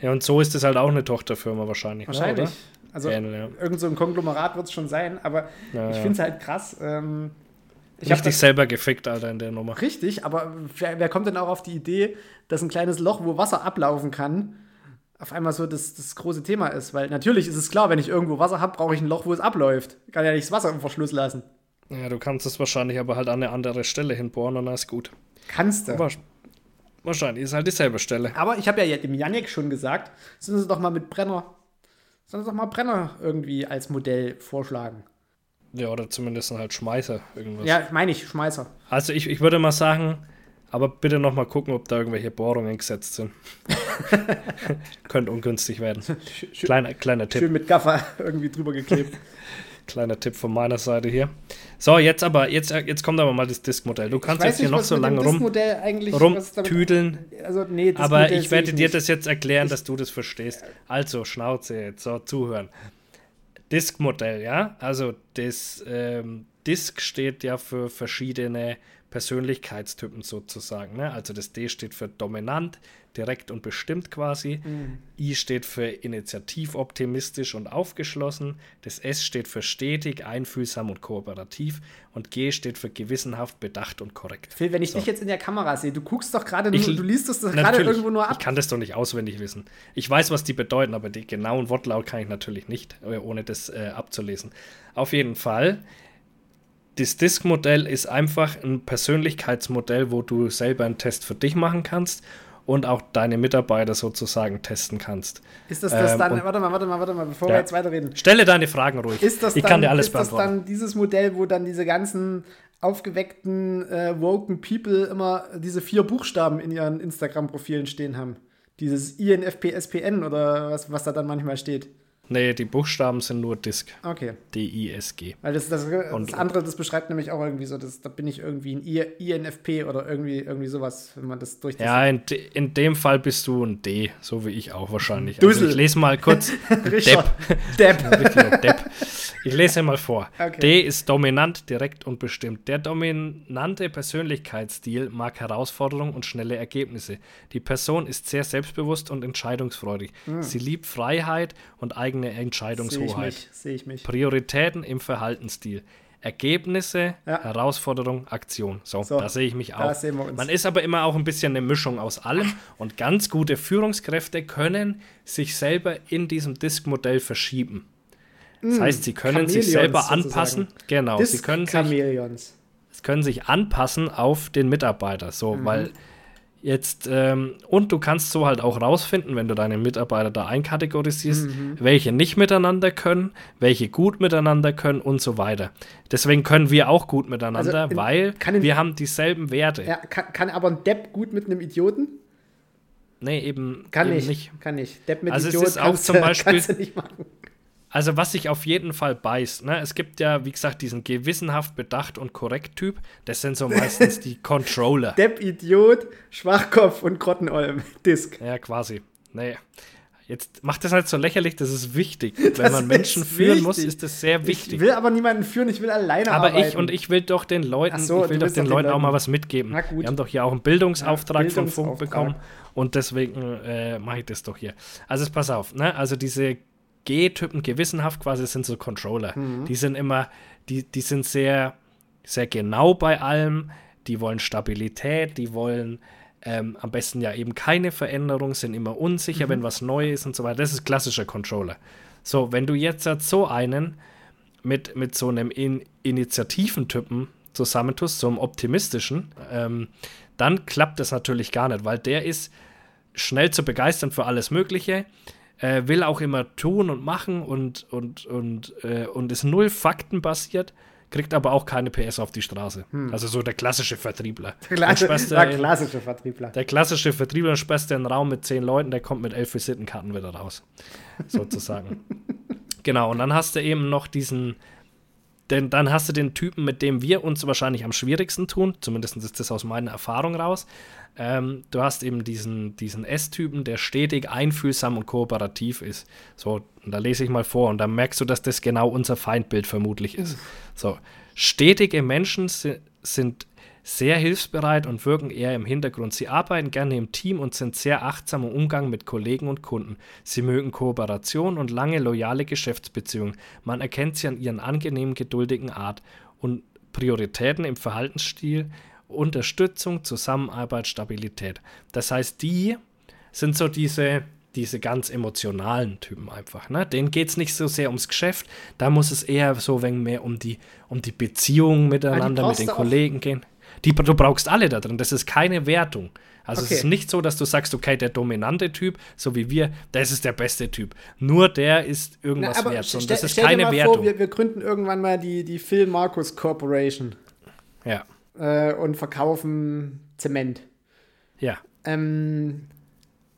Ja, und so ist es halt auch eine Tochterfirma wahrscheinlich. Wahrscheinlich. Ne, Also oder? Händel, ja. irgend so ein Konglomerat wird es schon sein, aber Ja, ich ja. finde es halt krass. Ähm, ich hab Richtig das- selber gefickt, Alter, in der Nummer. Richtig, aber wer, wer kommt denn auch auf die Idee, dass ein kleines Loch, wo Wasser ablaufen kann, auf einmal so das, das große Thema ist? Weil natürlich ist es klar, wenn ich irgendwo Wasser habe, brauche ich ein Loch, wo es abläuft. Ich kann ja nicht das Wasser im Verschluss lassen. Ja, du kannst es wahrscheinlich aber halt an eine andere Stelle hinbohren und dann ist gut. Kannst du. Wahrscheinlich ist halt dieselbe Stelle. Aber ich habe ja dem Yannick schon gesagt, sollen sie doch mal mit Brenner, sollen sie doch mal Brenner irgendwie als Modell vorschlagen. Ja, oder zumindest halt Schmeißer irgendwas. Ja, meine ich, Schmeißer. Also ich, ich würde mal sagen, aber bitte noch mal gucken, ob da irgendwelche Bohrungen gesetzt sind. Könnte ungünstig werden. Kleiner, kleiner Tipp. Schön mit Gaffer irgendwie drüber geklebt. Kleiner Tipp von meiner Seite hier. So, jetzt aber, jetzt, jetzt kommt aber mal das Diskmodell. Du kannst Ich jetzt hier noch so lange rum, rumtüdeln. Also, nee, Aber ich werde dir nicht. das jetzt erklären, dass du das verstehst. Also, Schnauze jetzt, so, zuhören. Disk-Modell, ja? Also, das ähm, Disk steht ja für verschiedene Persönlichkeitstypen sozusagen. Ne? Also, das D steht für dominant, direkt und bestimmt quasi. Mhm. I steht für initiativ, optimistisch und aufgeschlossen. Das S steht für stetig, einfühlsam und kooperativ. Und G steht für gewissenhaft, bedacht und korrekt. Phil, wenn ich So. dich jetzt in der Kamera sehe, du guckst doch gerade nur, Ich- du liest das doch gerade irgendwo nur Ich ab. kann das doch nicht auswendig wissen. Ich weiß, was die bedeuten, aber die genauen Wortlaut kann ich natürlich nicht, äh, ohne das äh, abzulesen. Auf jeden Fall, das Disk-Modell ist einfach ein Persönlichkeitsmodell, wo du selber einen Test für dich machen kannst und auch deine Mitarbeiter sozusagen testen kannst. Ist das das Ähm, dann, warte mal, warte mal, warte mal, bevor Ja. wir jetzt weiterreden. Stelle deine Fragen ruhig. Ist das, ich dann, kann dir alles ist das beantworten. dann dieses Modell, wo dann diese ganzen aufgeweckten, äh, woken People immer diese vier Buchstaben in ihren Instagram-Profilen stehen haben? Dieses INFPSPN oder was, was da dann manchmal steht. Nee, die Buchstaben sind nur Disk. Okay. D-I-S-G. Weil das, das, das Und- andere, das beschreibt nämlich auch irgendwie so, das, da bin ich irgendwie ein I INFP oder irgendwie, irgendwie sowas, wenn man das durch das Ja, in, in dem Fall bist du ein D, so wie ich auch wahrscheinlich. Dussel. Also ich lese mal kurz. Depp. Richtiger Depp. Ich lese mal vor. Okay. D ist dominant, direkt und bestimmt. Der dominante Persönlichkeitsstil mag Herausforderungen und schnelle Ergebnisse. Die Person ist sehr selbstbewusst und entscheidungsfreudig. Sie liebt Freiheit und eigene Hm. Sehe ich Entscheidungshoheit. sehe ich mich. Prioritäten im Verhaltensstil. Ergebnisse, Ja. Herausforderung, Aktion. So, So, da sehe ich mich auch. Man ist aber immer auch ein bisschen eine Mischung aus allem und ganz gute Führungskräfte können sich selber in diesem Disk-Modell verschieben. Das heißt, sie können sich Chamäleons selber sozusagen. anpassen. Genau, sie können sich, Chameleons. können sich anpassen auf den Mitarbeiter. So, Mhm. weil jetzt, ähm, und du kannst so halt auch rausfinden, wenn du deine Mitarbeiter da einkategorisierst, Mhm. welche nicht miteinander können, welche gut miteinander können und so weiter. Deswegen können wir auch gut miteinander, Also in- weil in- wir haben dieselben Werte. Ja, kann, kann aber ein Depp gut mit einem Idioten? Nee, eben, Kann eben nicht. Kann nicht. Depp mit Also es Idiot ist auch kannst zum Beispiel- also was sich auf jeden Fall beißt, ne? Es gibt ja, wie gesagt, diesen gewissenhaft bedacht und korrekt Typ. Das sind so meistens die Controller. Depp, Idiot, Schwachkopf und Grottenolm. Disk. Ja, quasi. Nee. Jetzt macht das halt so lächerlich, das ist wichtig. Wenn man Menschen führen wichtig. muss, ist das sehr wichtig. Ich will aber niemanden führen, ich will alleine aber arbeiten. ich und ich will doch den Leuten, so, ich will doch den den Leuten auch mal was mitgeben. Na gut. Wir haben doch hier auch einen Bildungsauftrag Ja, von Funk Bildungsauftrag. bekommen und deswegen äh, mache ich das doch hier. Also pass auf, ne? Also diese G-Typen gewissenhaft quasi sind so Controller. Mhm. Die sind immer, die, die sind sehr, sehr genau bei allem. Die wollen Stabilität, die wollen ähm, am besten ja eben keine Veränderung, sind immer unsicher, Mhm. wenn was neu ist und so weiter. Das ist klassischer Controller. So, wenn du jetzt halt so einen mit, mit so einem In Initiativentypen zusammentust, so einem optimistischen, ähm, dann klappt das natürlich gar nicht, weil der ist schnell zu begeistern für alles Mögliche, äh, will auch immer tun und machen und, und, und, äh, und ist null faktenbasiert, kriegt aber auch keine PS auf die Straße. Also so der klassische Vertriebler. Dann Klasse, der in- klassische Vertriebler. der klassische Vertriebler sperrst du einen Raum mit zehn Leuten, der kommt mit elf Visitenkarten wieder raus. Sozusagen. genau, und dann hast du eben noch diesen, denn dann hast du den Typen, mit dem wir uns wahrscheinlich am schwierigsten tun, zumindest ist das aus meiner Erfahrung raus. Ähm, du hast eben diesen, diesen S-Typen, der stetig einfühlsam und kooperativ ist. So, und da lese ich mal vor und dann merkst du, dass das genau unser Feindbild vermutlich ist. So, stetige Menschen si sind sehr hilfsbereit und wirken eher im Hintergrund. Sie arbeiten gerne im Team und sind sehr achtsam im Umgang mit Kollegen und Kunden. Sie mögen Kooperation und lange loyale Geschäftsbeziehungen. Man erkennt sie an ihren angenehmen, geduldigen Art und Prioritäten im Verhaltensstil, Unterstützung, Zusammenarbeit, Stabilität. Das heißt, die sind so diese, diese ganz emotionalen Typen einfach. Ne? Denen geht es nicht so sehr ums Geschäft, da muss es eher so wenig mehr um die, um die Beziehung miteinander, mit den. Kollegen gehen. Die, du brauchst alle da drin, das ist keine Wertung. Also Okay. es ist nicht so, dass du sagst, okay, der dominante Typ, so wie wir, das ist der beste Typ. Nur der ist Na, irgendwas aber wert. Und das ist stell dir keine mal Wertung. vor, wir, wir gründen irgendwann mal die, die Phil Marcus Corporation ja, äh, und verkaufen Zement. ja. Ähm,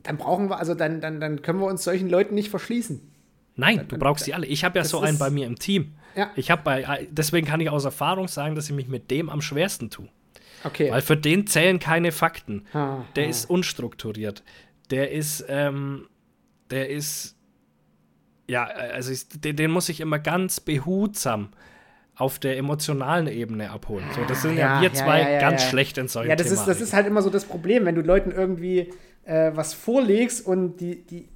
dann brauchen wir, also dann, dann, dann können wir uns solchen Leuten nicht verschließen. Nein, du brauchst die alle. Ich habe ja so einen bei mir im Team. Ja. Ich habe bei, deswegen kann ich aus Erfahrung sagen, dass ich mich mit dem am schwersten tue. Okay. Weil für den zählen keine Fakten. Ah, Der ah. ist unstrukturiert. Der ist, ähm, der ist, ja, also ich, den, den muss ich immer ganz behutsam auf der emotionalen Ebene abholen. So, das sind ja, Ja, wir zwei ja, ja, ganz schlecht in solchen Ja, das ist, das ist halt immer so das Problem, wenn du Leuten irgendwie äh, was vorlegst und die, die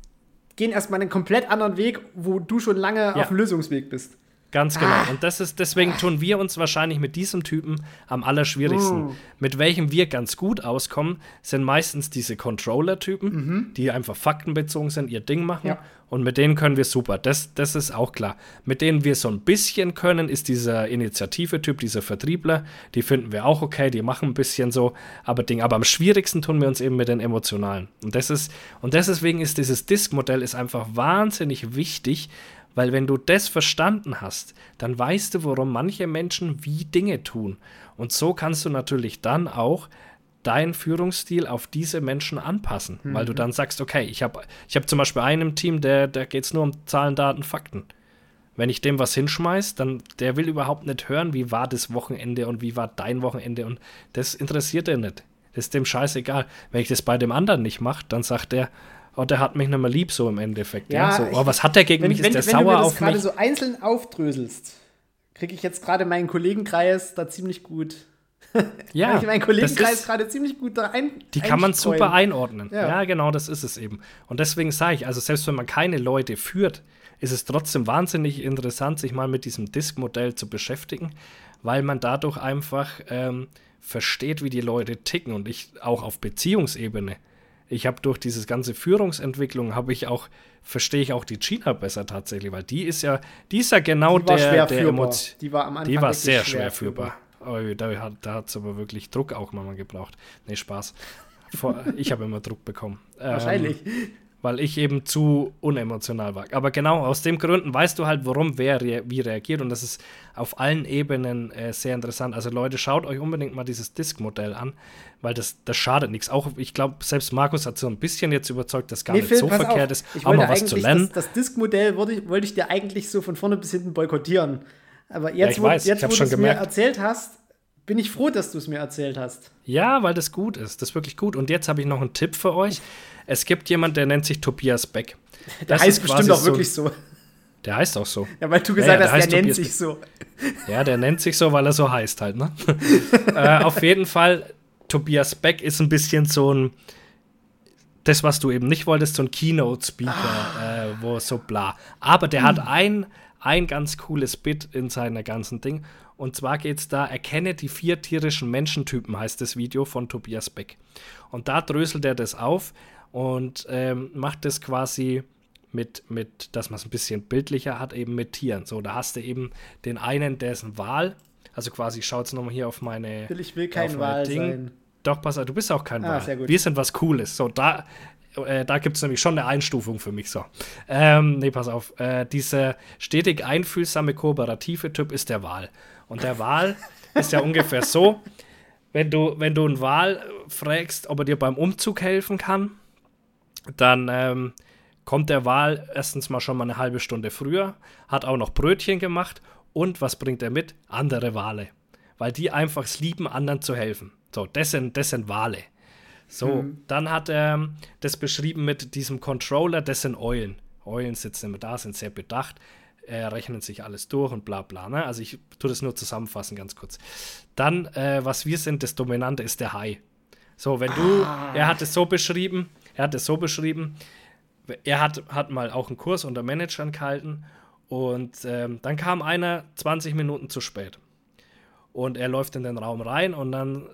gehen erstmal einen komplett anderen Weg, wo du schon lange auf dem Lösungsweg bist. Ganz genau. Ah. Und das ist, deswegen tun wir uns wahrscheinlich mit diesem Typen am allerschwierigsten. Mm. Mit welchem wir ganz gut auskommen, sind meistens diese Controller-Typen, die einfach faktenbezogen sind, ihr Ding machen. Mhm. Ja. Und mit denen können wir super. Das, das ist auch klar. Mit denen wir so ein bisschen können, ist dieser Initiative-Typ, dieser Vertriebler. Die finden wir auch okay, die machen ein bisschen so, aber Ding. Aber am schwierigsten tun wir uns eben mit den emotionalen. Und das ist, und deswegen ist dieses Disk-Modell ist einfach wahnsinnig wichtig, weil wenn du das verstanden hast, dann weißt du, warum manche Menschen wie Dinge tun. Und so kannst du natürlich dann auch deinen Führungsstil auf diese Menschen anpassen, weil du dann sagst, okay, ich habe ich hab zum Beispiel einen Team, der, der geht es nur um Zahlen, Daten, Fakten. Wenn ich dem was hinschmeiß, dann der will überhaupt nicht hören, wie war das Wochenende und wie war dein Wochenende und das interessiert er nicht. Das ist dem scheißegal. Wenn ich das bei dem anderen nicht mache, dann sagt er, oh, der hat mich nicht mehr lieb so im Endeffekt. Ja, Ja, so, oh, was hat der gegen Wenn, mich? wenn, Ist der wenn du mir sauer das gerade so einzeln aufdröselst, kriege ich jetzt gerade meinen Kollegenkreis da ziemlich gut. ja, Kann ich meinen Kollegenkreis gerade ziemlich gut da ein. Die kann man super einordnen. Ja. Ja. genau, das ist es eben. Und deswegen sage ich, also selbst wenn man keine Leute führt, ist es trotzdem wahnsinnig interessant, sich mal mit diesem Disk-Modell zu beschäftigen, weil man dadurch einfach ähm, versteht, wie die Leute ticken und ich auch auf Beziehungsebene. Ich habe durch diese ganze Führungsentwicklung habe ich auch verstehe ich auch die Gina besser tatsächlich, weil die ist ja die ist ja genau Die der der. Emotion. Die war am Anfang Die war sehr schwer führbar. Oh, da hat da hat's aber wirklich Druck auch mal gebraucht. Nee, Spaß. Vor, ich habe immer Druck bekommen. Ähm, Wahrscheinlich. Weil ich eben zu unemotional war. Aber genau aus dem Gründen weißt du halt, warum wer rea wie reagiert und das ist auf allen Ebenen äh, sehr interessant. Also Leute, schaut euch unbedingt mal dieses Disk-Modell an, weil das, das schadet nichts. Auch ich glaube, selbst Markus hat so ein bisschen jetzt überzeugt, dass gar nee, nicht Phil, so verkehrt auf. ist, ich auch mal was zu lernen. Das, das Disk-Modell wollte, wollte ich dir eigentlich so von vorne bis hinten boykottieren. Aber jetzt, ja, wo, weiß, jetzt, wo du es mir erzählt hast, bin ich froh, dass du es mir erzählt hast. Ja, weil das gut ist. Das ist wirklich gut. Und jetzt habe ich noch einen Tipp für euch. Es gibt jemanden, der nennt sich Tobias Beck. Der das heißt bestimmt auch so, wirklich so. Der heißt auch so. Ja, weil du gesagt ja, ja, hast, der, der nennt sich so. Ja, der nennt sich so, weil er so heißt halt, ne? äh, auf jeden Fall, Tobias Beck ist ein bisschen so ein das, was du eben nicht wolltest, so ein Keynote-Speaker, ah. äh, wo so bla. Aber der hm. hat ein, ein ganz cooles Bit in seiner ganzen Ding. Und zwar geht es da, erkenne die vier tierischen Menschentypen, heißt das Video von Tobias Beck. Und da dröselt er das auf und ähm, macht das quasi mit, mit dass man es ein bisschen bildlicher hat, eben mit Tieren. So, da hast du eben den einen, der ist ein Wal. Also quasi, ich schaue jetzt nochmal hier auf meine. Ich will kein Wal Ding. sein. Doch, pass auf, du bist auch kein ah, Wal. Wir sind was Cooles. So, da, äh, da gibt es nämlich schon eine Einstufung für mich. So. Ähm, nee, pass auf. Äh, dieser stetig einfühlsame, kooperative Typ ist der Wal. Und der Wal ist ja ungefähr so, wenn du, wenn du einen Wal fragst, ob er dir beim Umzug helfen kann, dann ähm, kommt der Wal erstens mal schon mal eine halbe Stunde früher, hat auch noch Brötchen gemacht und was bringt er mit? Andere Wale. Weil die einfach es lieben, anderen zu helfen. So, das sind, das sind Wale. So, mhm. dann hat er das beschrieben mit diesem Controller, das sind Eulen. Eulen sitzen immer da, sind sehr bedacht äh, rechnen sich alles durch und bla bla. Ne? Also ich tue das nur zusammenfassen, ganz kurz. Dann, äh, was wir sind, das Dominante ist der Hai. So, wenn du, ah. er hat es so beschrieben, er hat es so beschrieben, er hat, hat mal auch einen Kurs unter Managern gehalten und ähm, dann kam einer 20 Minuten zu spät. Und er läuft in den Raum rein und dann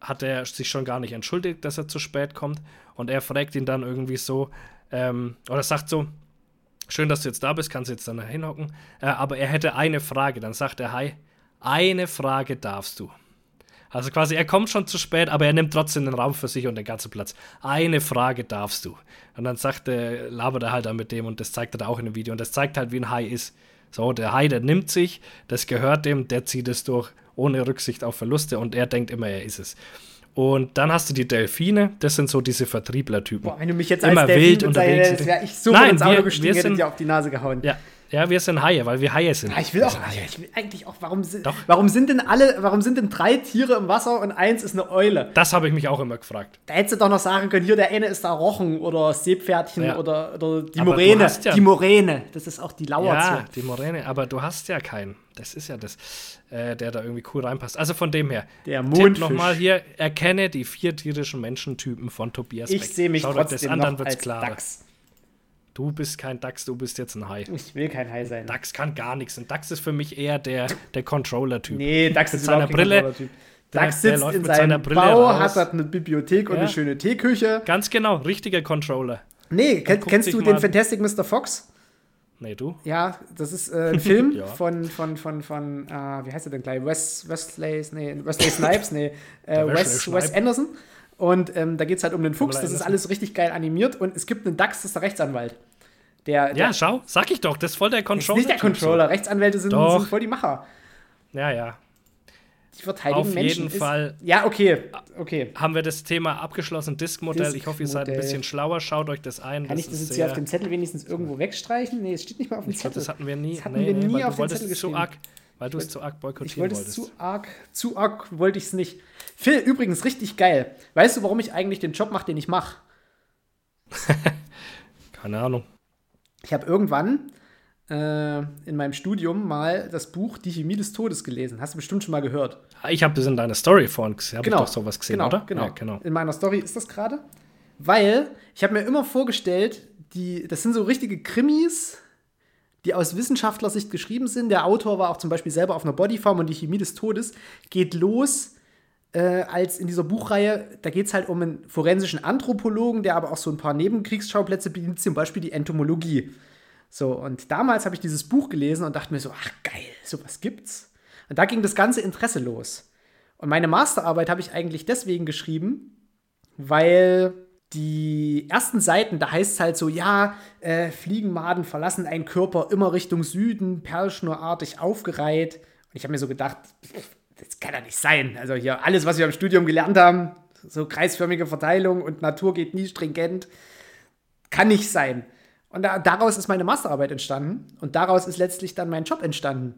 hat er sich schon gar nicht entschuldigt, dass er zu spät kommt. Und er fragt ihn dann irgendwie so, ähm, oder sagt so, Schön, dass du jetzt da bist, kannst jetzt dann hinhocken. Äh, aber er hätte eine Frage. Dann sagt er, hi, eine Frage darfst du. Also quasi, er kommt schon zu spät, aber er nimmt trotzdem den Raum für sich und den ganzen Platz. Eine Frage darfst du. Und dann sagt er, labert er halt dann mit dem und das zeigt er auch in dem Video. Und das zeigt halt, wie ein Hai ist. So, der Hai, der nimmt sich, das gehört dem, der zieht es durch, ohne Rücksicht auf Verluste und er denkt immer, er ist es. Und dann hast du die Delfine, das sind so diese Vertriebler-Typen. Boah, wenn du mich jetzt Immer als Delfin wild unterwegs sind. wäre ich so Nein, ins Auto gestiegen, hätte dir auf die Nase gehauen. Ja, ja, wir sind Haie, weil wir Haie sind. Ja, ich will auch, ja, ich will eigentlich auch, warum sind, warum sind denn alle, warum sind denn drei Tiere im Wasser und eins ist eine Eule? Das habe ich mich auch immer gefragt. Da hättest du doch noch sagen können, hier der eine ist da Rochen oder Seepferdchen ja. oder, oder die aber Moräne. Ja, die Moräne, das ist auch die Lauerzunge. Ja, die Moräne, aber du hast ja keinen. Das ist ja das, äh, der da irgendwie cool reinpasst. Also von dem her. Der Mondfisch. nochmal hier, erkenne die vier tierischen Menschentypen von Tobias Ich sehe mich Schau trotzdem das an, wird's als klarer. Dachs. Du bist kein Dachs, du bist jetzt ein Hai. Ich will kein Hai sein. Dachs kann gar nichts. Ein Dachs ist für mich eher der, der Controller-Typ. Nee, Dachs ist seiner Brille. Dachs sitzt in seinem Bau, raus. hat eine Bibliothek und ja. eine schöne Teeküche. Ganz genau, richtiger Controller. Nee, kenn, kennst du den Fantastic Mr. Fox? Nee, du? Ja, das ist äh, ein Film ja. von, von, von, von äh, wie heißt er denn gleich? Wes, Wesley, nee, Wesley Snipes, nee, äh, Wes, Wes Anderson. Und ähm, da geht es halt um den Fuchs, das ist alles richtig geil animiert und es gibt einen Dachs, das ist der Rechtsanwalt. Der, der, ja, schau, sag ich doch, das ist voll der Controller. Ist nicht der Controller, so. Rechtsanwälte sind, sind, voll die Macher. Ja, ja. Die verteidigen Auf Menschen. jeden ist, Fall. Ja, okay, okay. Haben wir das Thema abgeschlossen, Disk-Modell. ich hoffe, ihr seid ein bisschen schlauer. Schaut euch das ein. Kann das ich das jetzt hier auf dem Zettel wenigstens irgendwo wegstreichen? Nee, es steht nicht mal auf dem Zettel. Glaub, das hatten wir nie. Das hatten nee, wir nie auf dem Zettel zu arg, Weil du es zu arg boykottieren ich wollte wolltest. Zu arg, zu arg wollte ich es nicht. Phil, übrigens richtig geil. Weißt du, warum ich eigentlich den Job mache, den ich mache? Keine Ahnung. Ich habe irgendwann äh, in meinem Studium mal das Buch Die Chemie des Todes gelesen. Hast du bestimmt schon mal gehört. Ich habe das in deiner Story vorhin gesehen. Genau. Ich sowas gesehen, genau, oder? Genau. Ja, genau. In meiner Story ist das gerade. Weil ich habe mir immer vorgestellt, die, das sind so richtige Krimis, die aus Wissenschaftlersicht geschrieben sind. Der Autor war auch zum Beispiel selber auf einer Bodyfarm und die Chemie des Todes geht los äh, als in dieser Buchreihe, da geht es halt um einen forensischen Anthropologen, der aber auch so ein paar Nebenkriegsschauplätze bedient, zum Beispiel die Entomologie. So, und damals habe ich dieses Buch gelesen und dachte mir so, ach geil, sowas gibt's. Und da ging das ganze Interesse los. Und meine Masterarbeit habe ich eigentlich deswegen geschrieben, weil die ersten Seiten, da heißt es halt so, ja, äh, Fliegenmaden verlassen einen Körper immer Richtung Süden, perlschnurartig aufgereiht. Und ich habe mir so gedacht, das kann ja nicht sein. Also hier alles, was wir im Studium gelernt haben, so kreisförmige Verteilung und Natur geht nie stringent, kann nicht sein. Und da, daraus ist meine Masterarbeit entstanden und daraus ist letztlich dann mein Job entstanden.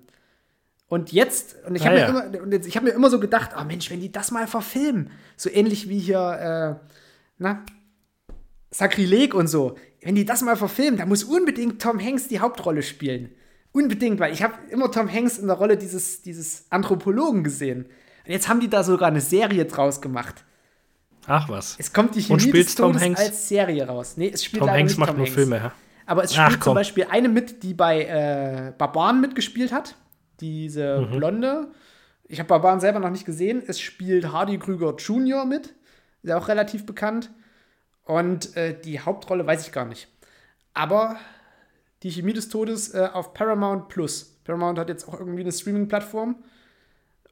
Und jetzt, und ich habe Ah, mir, ja. immer, jetzt- ich hab mir immer so gedacht, oh Mensch, wenn die das mal verfilmen, so ähnlich wie hier, äh, na, Sakrileg und so, wenn die das mal verfilmen, da muss unbedingt Tom Hanks die Hauptrolle spielen. Unbedingt, weil ich habe immer Tom Hanks in der Rolle dieses, dieses Anthropologen gesehen. Und jetzt haben die da sogar eine Serie draus gemacht. Ach was. Es kommt die Und Chemie spielt's des Tom Todes Hanks? als Serie raus. Nee, es spielt Tom Hanks nicht macht Tom nur Hanks. Filme, ja. Aber es Ach, spielt zum komm. Beispiel eine mit, die bei äh, Barbaren mitgespielt hat. Diese Mhm. Blonde. Ich habe Barbaren selber noch nicht gesehen. Es spielt Hardy Krüger Jr. mit. Ist ja auch relativ bekannt. Und äh, die Hauptrolle weiß ich gar nicht. Aber die Chemie des Todes äh, auf Paramount Plus. Paramount hat jetzt auch irgendwie eine Streaming-Plattform.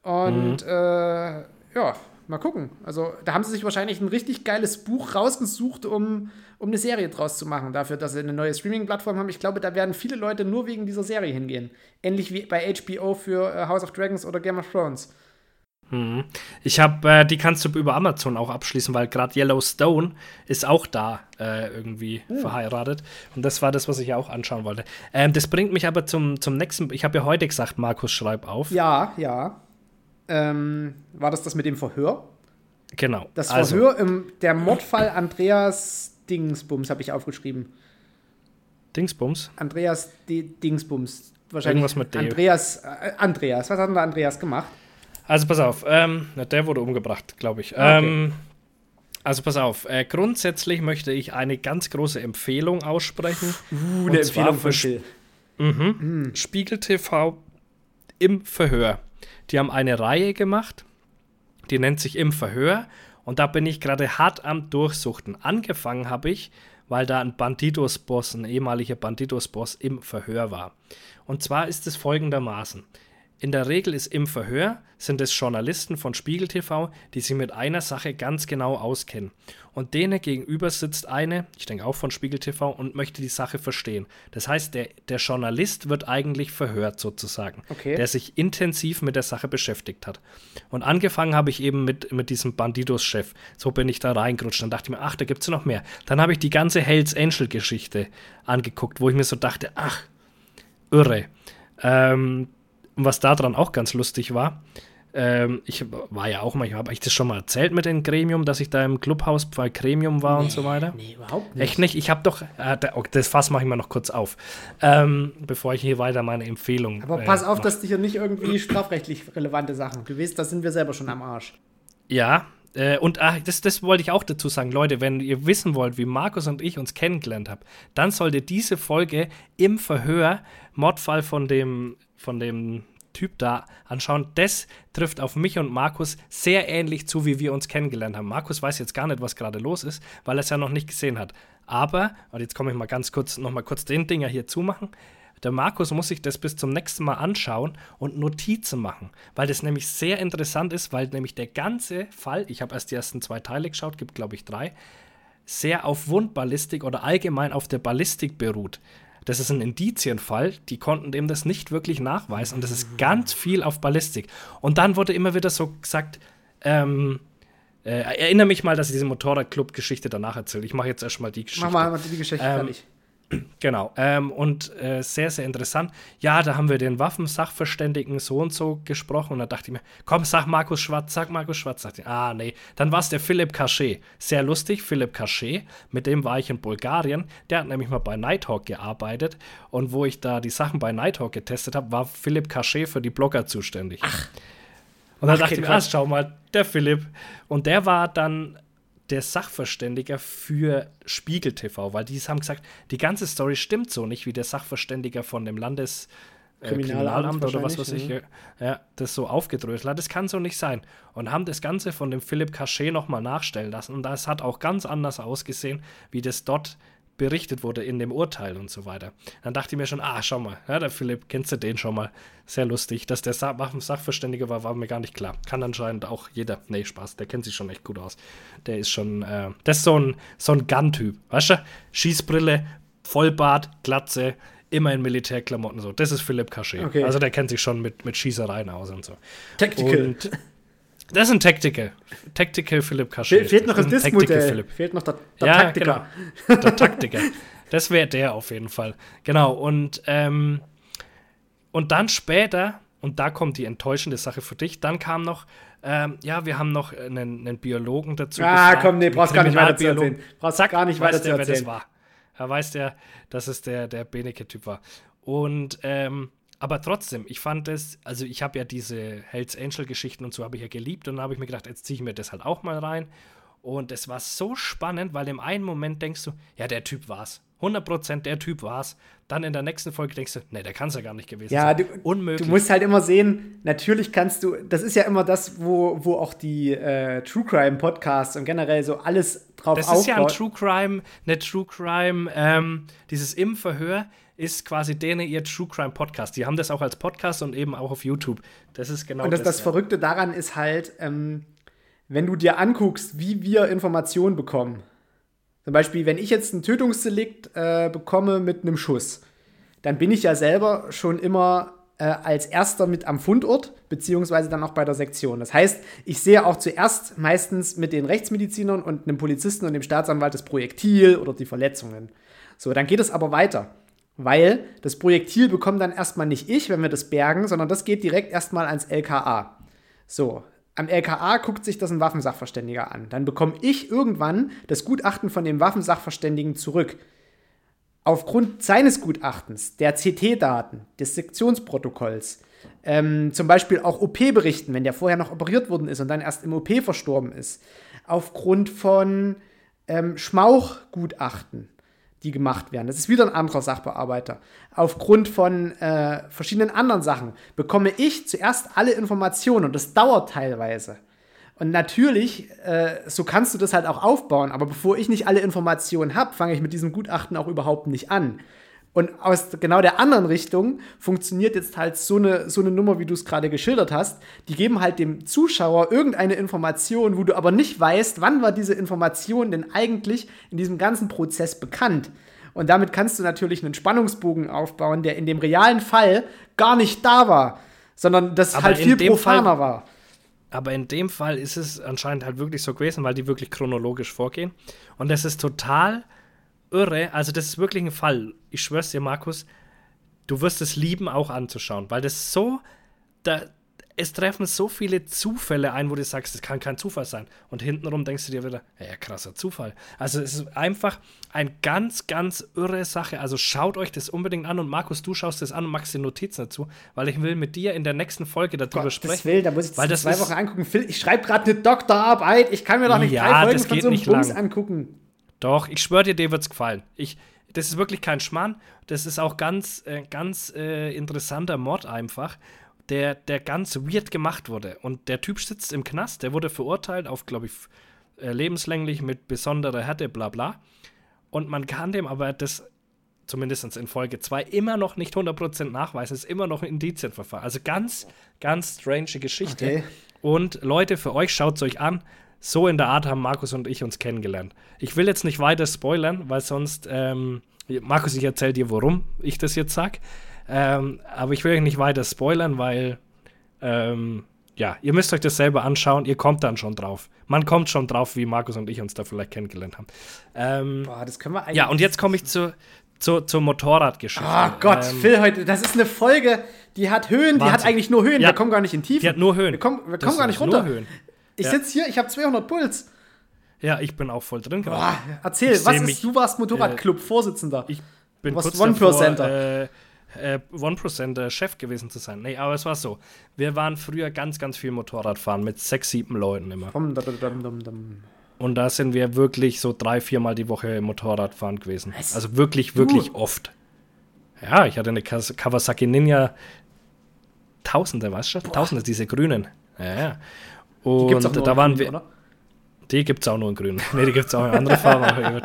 Und Mhm. äh, ja, mal gucken. Also da haben sie sich wahrscheinlich ein richtig geiles Buch rausgesucht, um, um eine Serie draus zu machen. Dafür, dass sie eine neue Streaming-Plattform haben. Ich glaube, da werden viele Leute nur wegen dieser Serie hingehen. Ähnlich wie bei HBO für äh, House of Dragons oder Game of Thrones. Mhm. Ich habe, äh, die kannst du über Amazon auch abschließen, weil gerade Yellowstone ist auch da äh, irgendwie verheiratet. Und das war das, was ich ja auch anschauen wollte. Ähm, das bringt mich aber zum, zum nächsten. Ich habe ja heute gesagt, Markus, schreib auf. Ja, ja. Ähm, war das das mit dem Verhör? Genau. Das also, Verhör, im, der Mordfall Andreas Dingsbums habe ich aufgeschrieben. Dingsbums. Andreas D Dingsbums. Wahrscheinlich Irgendwas mit D. Andreas, äh, Andreas. Was hat denn da Andreas gemacht? Also pass auf, ähm, na, der wurde umgebracht, glaube ich. Ah, okay. Ähm, also pass auf, äh, grundsätzlich möchte ich eine ganz große Empfehlung aussprechen. Uh, eine Empfehlung für Phil. Spiegel TV im Verhör. Die haben eine Reihe gemacht, die nennt sich Im Verhör. Und da bin ich gerade hart am Durchsuchten. Angefangen habe ich, weil da ein Bandidos-Boss, ein ehemaliger Bandidos-Boss im Verhör war. Und zwar ist es folgendermaßen. In der Regel ist im Verhör sind es Journalisten von Spiegel TV, die sich mit einer Sache ganz genau auskennen. Und denen gegenüber sitzt eine, ich denke auch von Spiegel TV, und möchte die Sache verstehen. Das heißt, der, der Journalist wird eigentlich verhört sozusagen, Okay. der sich intensiv mit der Sache beschäftigt hat. Und angefangen habe ich eben mit, mit diesem Bandidos-Chef. So bin ich da reingerutscht. Dann dachte ich mir, ach, da gibt es noch mehr. Dann habe ich die ganze Hells Angel-Geschichte angeguckt, wo ich mir so dachte, ach, irre. Ähm, und was daran auch ganz lustig war, ähm, ich war ja auch manchmal, habe ich das schon mal erzählt mit dem Gremium, dass ich da im Clubhaus bei Gremium war und so weiter? Nee, überhaupt nicht. Echt nicht? Ich habe doch, äh, das Fass mache ich mal noch kurz auf, ähm, bevor ich hier weiter meine Empfehlung. Aber äh, pass auf, mach. dass du hier nicht irgendwie strafrechtlich relevante Sachen. Du weißt, da sind wir selber schon am Arsch. Ja, äh, und ach, das, das wollte ich auch dazu sagen, Leute, wenn ihr wissen wollt, wie Markus und ich uns kennengelernt haben, dann solltet diese Folge im Verhör, Mordfall von dem, von dem Typ da anschauen. Das trifft auf mich und Markus sehr ähnlich zu, wie wir uns kennengelernt haben. Markus weiß jetzt gar nicht, was gerade los ist, weil er es ja noch nicht gesehen hat. Aber, und jetzt komme ich mal ganz kurz, noch mal kurz den Dinger hier zumachen. Der Markus muss sich das bis zum nächsten Mal anschauen und Notizen machen, weil das nämlich sehr interessant ist, weil nämlich der ganze Fall, ich habe erst die ersten zwei Teile geschaut, gibt glaube ich drei, sehr auf Wundballistik oder allgemein auf der Ballistik beruht. Das ist ein Indizienfall, die konnten dem das nicht wirklich nachweisen und das ist ganz viel auf Ballistik. Und dann wurde immer wieder so gesagt, ähm, äh, erinnere mich mal, dass ich diese Motorradclub-Geschichte danach erzähle. Ich mache jetzt erstmal die Geschichte. Mach mal die Geschichte Ähm, fertig. Genau. Ähm, und äh, sehr, sehr interessant. Ja, da haben wir den Waffensachverständigen so und so gesprochen. Und da dachte ich mir, komm, sag Markus Schwarz, sag Markus Schwarz. Sagte ich, ah, nee. Dann war es der Philipp Cachet. Sehr lustig, Philipp Cachet. Mit dem war ich in Bulgarien. Der hat nämlich mal bei Nighthawk gearbeitet. Und wo ich da die Sachen bei Nighthawk getestet habe, war Philipp Cachet für die Blogger zuständig. Und dann Ach, dachte ich mir, ah, schau mal, der Philipp. Und der war dann der Sachverständiger für Spiegel TV, weil die haben gesagt, die ganze Story stimmt so nicht, wie der Sachverständiger von dem Landes äh, Kriminalamt Kriminalamt oder was weiß ich, ja, das so aufgedröselt hat. Das kann so nicht sein. Und haben das Ganze von dem Philipp Cachet nochmal nachstellen lassen. Und das hat auch ganz anders ausgesehen, wie das dort berichtet wurde in dem Urteil und so weiter. Dann dachte ich mir schon, ah, schau mal, ja, der Philipp, kennst du den schon mal? Sehr lustig. Dass der Sa Waffensachverständige war, war mir gar nicht klar. Kann anscheinend auch jeder. Nee, Spaß, der kennt sich schon echt gut aus. Der ist schon, äh, das ist so ein, so ein Gun-Typ. Weißt du? Schießbrille, Vollbart, Glatze, immer in Militärklamotten so. Das ist Philipp Cachet. Okay. Also der kennt sich schon mit, mit Schießereien aus und so. Tactical. Und das ist ein Tactical. Tactical Philipp. Fe fehlt noch das das Disk-Modell. Fehlt noch der, der Ja, Taktiker. genau. Der Taktiker. Das wäre der auf jeden Fall. Genau. Und, ähm, und dann später, und da kommt die enttäuschende Sache für dich, dann kam noch, ähm, ja, wir haben noch einen, einen Biologen dazu. Ah, gefragt, komm, nee, brauchst gar nicht weiter zu erzählen. Brauchst Zack, gar nicht weiß weiter zu der, wer das erzählen. war. Er weiß der, dass es der, der Beneke-Typ war. Und, ähm, aber trotzdem, ich fand es, also ich habe ja diese Hells Angel-Geschichten und so habe ich ja geliebt und dann habe ich mir gedacht, jetzt ziehe ich mir das halt auch mal rein. Und es war so spannend, weil im einen Moment denkst du, ja, der Typ war's. 100% der Typ war's. Dann in der nächsten Folge denkst du, nee, der kann es ja gar nicht gewesen Ja, sein. du, Unmöglich. du musst halt immer sehen, natürlich kannst du, das ist ja immer das, wo, wo auch die äh, True Crime Podcasts und generell so alles drauf das aufbaut. ist ja ein True Crime, eine True Crime, ähm, dieses im Verhör ist quasi denen ihr True Crime Podcast. Die haben das auch als Podcast und eben auch auf YouTube. Das ist genau Und das, das ja. Verrückte daran ist halt, ähm, wenn du dir anguckst, wie wir Informationen bekommen. Zum Beispiel, wenn ich jetzt ein Tötungsdelikt äh, bekomme mit einem Schuss, dann bin ich ja selber schon immer äh, als erster mit am Fundort, beziehungsweise dann auch bei der Sektion. Das heißt, ich sehe auch zuerst meistens mit den Rechtsmedizinern und einem Polizisten und dem Staatsanwalt das Projektil oder die Verletzungen. So, dann geht es aber weiter. Weil das Projektil bekommt dann erstmal nicht ich, wenn wir das bergen, sondern das geht direkt erstmal ans LKA. So, am LKA guckt sich das ein Waffensachverständiger an. Dann bekomme ich irgendwann das Gutachten von dem Waffensachverständigen zurück. Aufgrund seines Gutachtens, der CT-Daten, des Sektionsprotokolls, ähm, zum Beispiel auch OP-Berichten, wenn der vorher noch operiert worden ist und dann erst im OP verstorben ist, aufgrund von ähm, Schmauchgutachten, die gemacht werden. Das ist wieder ein anderer Sachbearbeiter. Aufgrund von äh, verschiedenen anderen Sachen bekomme ich zuerst alle Informationen und das dauert teilweise. Und natürlich, äh, so kannst du das halt auch aufbauen, aber bevor ich nicht alle Informationen habe, fange ich mit diesem Gutachten auch überhaupt nicht an. Und aus genau der anderen Richtung funktioniert jetzt halt so eine, so eine Nummer, wie du es gerade geschildert hast. Die geben halt dem Zuschauer irgendeine Information, wo du aber nicht weißt, wann war diese Information denn eigentlich in diesem ganzen Prozess bekannt. Und damit kannst du natürlich einen Spannungsbogen aufbauen, der in dem realen Fall gar nicht da war, sondern das Aber halt viel profaner Fall- war. Aber in dem Fall ist es anscheinend halt wirklich so gewesen, weil die wirklich chronologisch vorgehen. Und das ist total irre. Also, das ist wirklich ein Fall. Ich schwör's dir, Markus, du wirst es lieben, auch anzuschauen, weil das so. Da, es treffen so viele Zufälle ein, wo du sagst, das kann kein Zufall sein. Und hintenrum denkst du dir wieder, ja, krasser Zufall. Also es ist einfach eine ganz, ganz irre Sache. Also schaut euch das unbedingt an und Markus, du schaust das an und machst die Notizen dazu, weil ich will mit dir in der nächsten Folge darüber Gottes sprechen. Willen, da muss ich das das zwei Wochen angucken. Phil, ich schreibe gerade eine Doktorarbeit. Ich kann mir doch nicht Ja, drei Folgen das von so einem Bums lang. angucken. Doch, ich schwöre dir, dir wird's gefallen. Ich, das ist wirklich kein Schmarrn. Das ist auch ganz, äh, ganz äh, interessanter Mord einfach, der, der ganz weird gemacht wurde. Und der Typ sitzt im Knast, der wurde verurteilt auf, glaube ich, äh, lebenslänglich mit besonderer Härte, bla bla. Und man kann dem aber das, zumindest in Folge 2, immer noch nicht 100% nachweisen. Es ist immer noch ein Indizienverfahren. Also ganz, ganz strange Geschichte. Okay. Und Leute, für euch schaut es euch an. So in der Art haben Markus und ich uns kennengelernt. Ich will jetzt nicht weiter spoilern, weil sonst, ähm, Markus, ich erzähle dir, warum ich das jetzt sag. Ähm, aber ich will euch nicht weiter spoilern, weil, ähm, ja, ihr müsst euch das selber anschauen. Ihr kommt dann schon drauf. Man kommt schon drauf, wie Markus und ich uns da vielleicht kennengelernt haben. Ähm, Boah, das können wir eigentlich. ja, und jetzt komme ich zu, zu, zur Motorradgeschichte. Oh Gott, Ähm, Phil, heute, das ist eine Folge, die hat Höhen, die hat Wahnsinn. eigentlich nur Höhen. Ja. Wir kommen gar nicht in Tiefen. Die hat nur Höhen. Wir kommen, wir kommen gar nicht runter. Ich Ja. sitze hier, ich habe 200 Puls. Ja, ich bin auch voll drin gerade. Boah, erzähl, Ich was ist, mich, du warst Motorradclub-Vorsitzender. Ich bin Du warst One-Percenter. äh, äh, One-Percenter Chef gewesen zu sein. Nee, aber es war so. Wir waren früher ganz, ganz viel Motorradfahren mit sechs, sieben Leuten immer. Und da sind wir wirklich so drei, viermal die Woche Motorradfahren gewesen. Was? Also wirklich, wirklich oft. Ja, ich hatte eine Kawasaki Ninja Tausende, weißt du? Tausende, diese grünen. Ja, ja. Und da in waren wir. oder? Die gibt es auch nur in grün. nee, die gibt es auch in anderen Farben.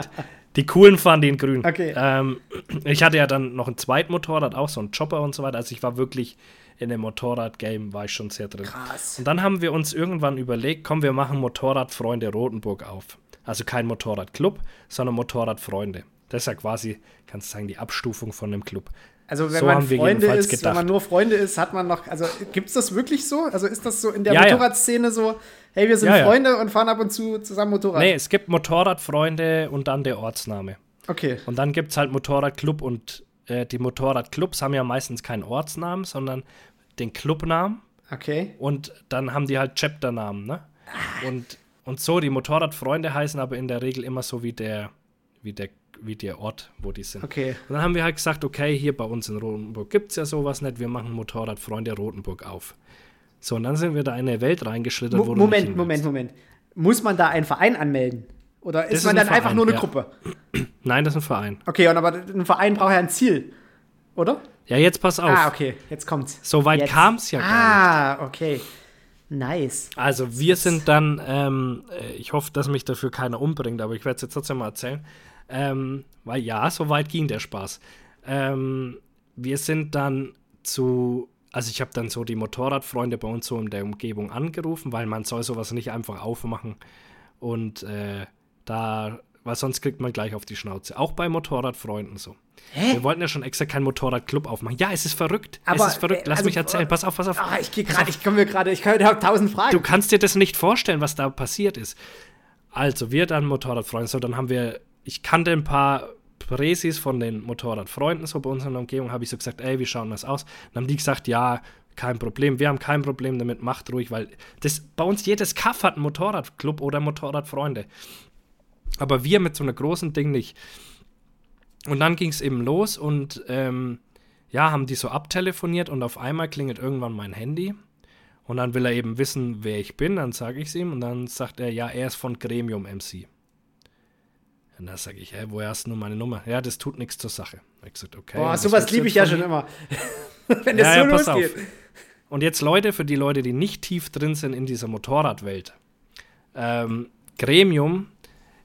Die coolen fahren den grün. Okay. Ähm, ich hatte ja dann noch ein Zweitmotorrad, auch so ein Chopper und so weiter. Also ich war wirklich in dem Motorrad-Game, war ich schon sehr drin. Krass. Und dann haben wir uns irgendwann überlegt, komm, wir machen Motorradfreunde Rotenburg auf. Also kein Motorradclub, sondern Motorradfreunde. Das ist ja quasi, kannst du sagen, die Abstufung von einem Club. Also wenn So man Freunde ist, wenn gedacht. man nur Freunde ist, hat man noch, also gibt es das wirklich so? Also ist das so in der Ja, ja. Motorradszene so, hey, wir sind Ja, ja. Freunde und fahren ab und zu zusammen Motorrad? Nee, es gibt Motorradfreunde und dann der Ortsname. Okay. Und dann gibt es halt Motorradclub und äh, die Motorradclubs haben ja meistens keinen Ortsnamen, sondern den Clubnamen. Okay. Und dann haben die halt Chapternamen, ne? Und, und so, die Motorradfreunde heißen aber in der Regel immer so wie der, wie der, wie der Ort, wo die sind. Okay. Und dann haben wir halt gesagt, okay, hier bei uns in Rotenburg gibt es ja sowas nicht, wir machen Motorradfreunde Rotenburg auf. So, und dann sind wir da in eine Welt reingeschlittert, Mo Moment, Moment. Moment. Muss man da einen Verein anmelden? Oder ist ist man ein dann einfach nur eine ja. Gruppe? Nein, das ist ein Verein. Okay, und aber ein Verein braucht ja ein Ziel, oder? Ja, jetzt pass auf. Ah, okay, jetzt kommt's. So weit kam es ja gar nicht. Ah, okay. Nice. Also wir sind dann, ähm, äh, ich hoffe, dass mich dafür keiner umbringt, aber ich werde es jetzt trotzdem mal erzählen. Ähm, weil ja, so weit ging der Spaß. Ähm, wir sind dann zu, also ich habe dann so die Motorradfreunde bei uns so in der Umgebung angerufen, weil man soll sowas nicht einfach aufmachen und äh, da, weil sonst kriegt man gleich auf die Schnauze. Auch bei Motorradfreunden so. Hä? Wir wollten ja schon extra keinen Motorradclub aufmachen. Ja, es ist verrückt. Aber, es ist verrückt. äh, Lass also, mich erzählen. Pass auf, pass auf. Ah, ich gehe gerade, ich komme mir gerade, ich habe tausend Fragen. Du kannst dir das nicht vorstellen, was da passiert ist. Also, wir dann Motorradfreunde, so, dann haben wir, ich kannte ein paar Präsis von den Motorradfreunden, so bei uns in der Umgebung, habe ich so gesagt, ey, wie schauen das aus? Dann haben die gesagt, ja, kein Problem, wir haben kein Problem damit, macht ruhig, weil das bei uns jedes Kaff hat einen Motorradclub oder Motorradfreunde. Aber wir mit so einem großen Ding nicht. Und dann ging es eben los und ähm, ja, haben die so abtelefoniert und auf einmal klingelt irgendwann mein Handy. Und dann will er eben wissen, wer ich bin, dann sage ich es ihm und dann sagt er, ja, er ist von Gremium MC. Und dann sage ich, hä, woher hast du nur meine Nummer? Ja, das tut nichts zur Sache. Ich hab gesagt, okay. Boah, sowas liebe ich ja schon immer. Wenn das Ja, so ja, pass losgeht. auf. Und jetzt Leute, für die Leute, die nicht tief drin sind in dieser Motorradwelt. Ähm, Gremium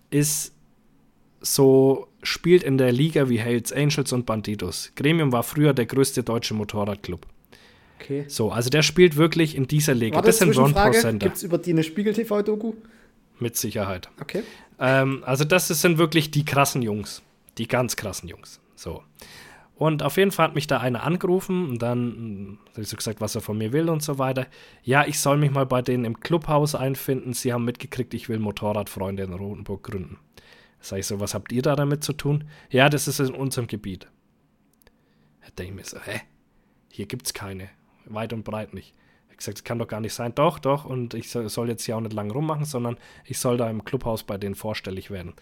ist so, spielt in der Liga wie Hells Angels und Bandidos. Gremium war früher der größte deutsche Motorradclub. Okay. So, also der spielt wirklich in dieser Liga. Warte, das sind Ron Zwischenfrage. Center. Gibt es über die eine Spiegel-TV-Doku? Mit Sicherheit. Okay. Ähm, also das sind wirklich die krassen Jungs. Die ganz krassen Jungs. So. Und auf jeden Fall hat mich da einer angerufen und dann mh, hat ich so gesagt, was er von mir will und so weiter. Ja, ich soll mich mal bei denen im Clubhaus einfinden. Sie haben mitgekriegt, ich will Motorradfreunde in Rotenburg gründen. Sag ich so, was habt ihr da damit zu tun? Ja, das ist in unserem Gebiet. Da denke ich mir so, hä? Hier gibt's keine. Weit und breit nicht. Ich gesagt, das kann doch gar nicht sein. Doch, doch. Und ich soll, jetzt hier auch nicht lang rummachen, sondern ich soll da im Clubhaus bei denen vorstellig werden.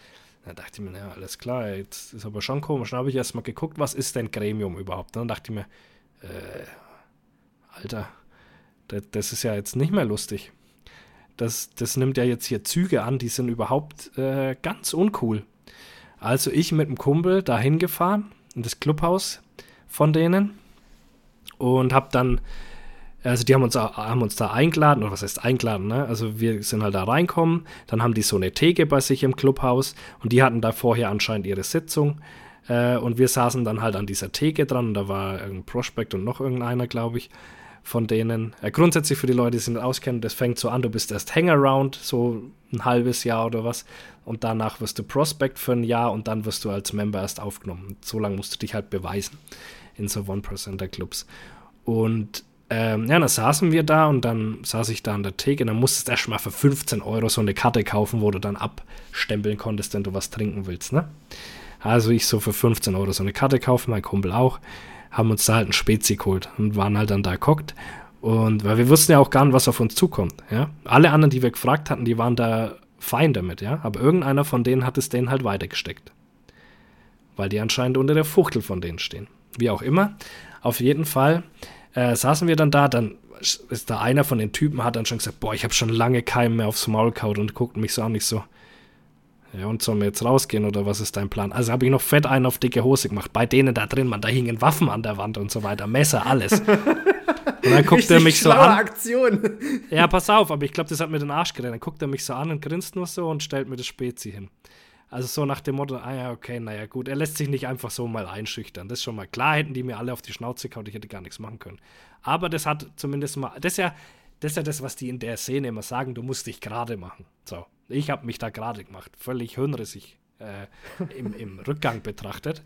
Da dachte ich mir, ja, alles klar, jetzt ist aber schon komisch. Dann habe ich erst mal geguckt, was ist denn Gremium überhaupt? Dann dachte ich mir, äh, Alter, das, das ist ja jetzt nicht mehr lustig. Das, das nimmt ja jetzt hier Züge an, die sind überhaupt äh, ganz uncool. Also ich mit dem Kumpel da hingefahren, in das Clubhaus von denen und habe dann, also die haben uns, haben uns da eingeladen, oder was heißt eingeladen, ne? Also wir sind halt da reinkommen, dann haben die so eine Theke bei sich im Clubhaus und die hatten da vorher anscheinend ihre Sitzung äh, und wir saßen dann halt an dieser Theke dran und da war irgendein Prospect und noch irgendeiner, glaube ich, von denen. Äh, grundsätzlich für die Leute, die sich nicht auskennen, das fängt so an, du bist erst Hangaround, so ein halbes Jahr oder was und danach wirst du Prospect für ein Jahr und dann wirst du als Member erst aufgenommen. So lange musst du dich halt beweisen in so One-Percenter-Clubs. Und ähm, ja, dann saßen wir da und dann saß ich da an der Theke und dann musstest du erst mal für 15 Euro so eine Karte kaufen, wo du dann abstempeln konntest, wenn du was trinken willst, ne? Also ich so für 15 Euro so eine Karte kaufen, mein Kumpel auch, haben uns da halt ein Spezi geholt und waren halt dann da geguckt. Und weil wir wussten ja auch gar nicht, was auf uns zukommt, ja. Alle anderen, die wir gefragt hatten, die waren da fein damit, ja. Aber irgendeiner von denen hat es denen halt weitergesteckt. Weil die anscheinend unter der Fuchtel von denen stehen. Wie auch immer. Auf jeden Fall äh, saßen wir dann da, dann ist da einer von den Typen, hat dann schon gesagt, boah, ich habe schon lange keinen mehr aufs Maul kaut und guckt mich so an, ich so, ja, und sollen wir jetzt rausgehen oder was ist dein Plan? Also habe ich noch fett einen auf dicke Hose gemacht. Bei denen da drin, man, da hingen Waffen an der Wand und so weiter, Messer, alles. Und dann guckt er Richtig mich so an. Aktion. Ja, pass auf, aber ich glaube, das hat mir den Arsch gerettet. Dann guckt er mich so an und grinst nur so und stellt mir das Spezi hin. Also so nach dem Motto, ah ja, okay, naja, gut, er lässt sich nicht einfach so mal einschüchtern. Das ist schon mal klar, hätten die mir alle auf die Schnauze gehauen, ich hätte gar nichts machen können. Aber das hat zumindest mal, das ist ja, das ist ja das, was die in der Szene immer sagen, du musst dich gerade machen. So, ich habe mich da gerade gemacht, völlig hirnrissig äh, im, im Rückgang betrachtet.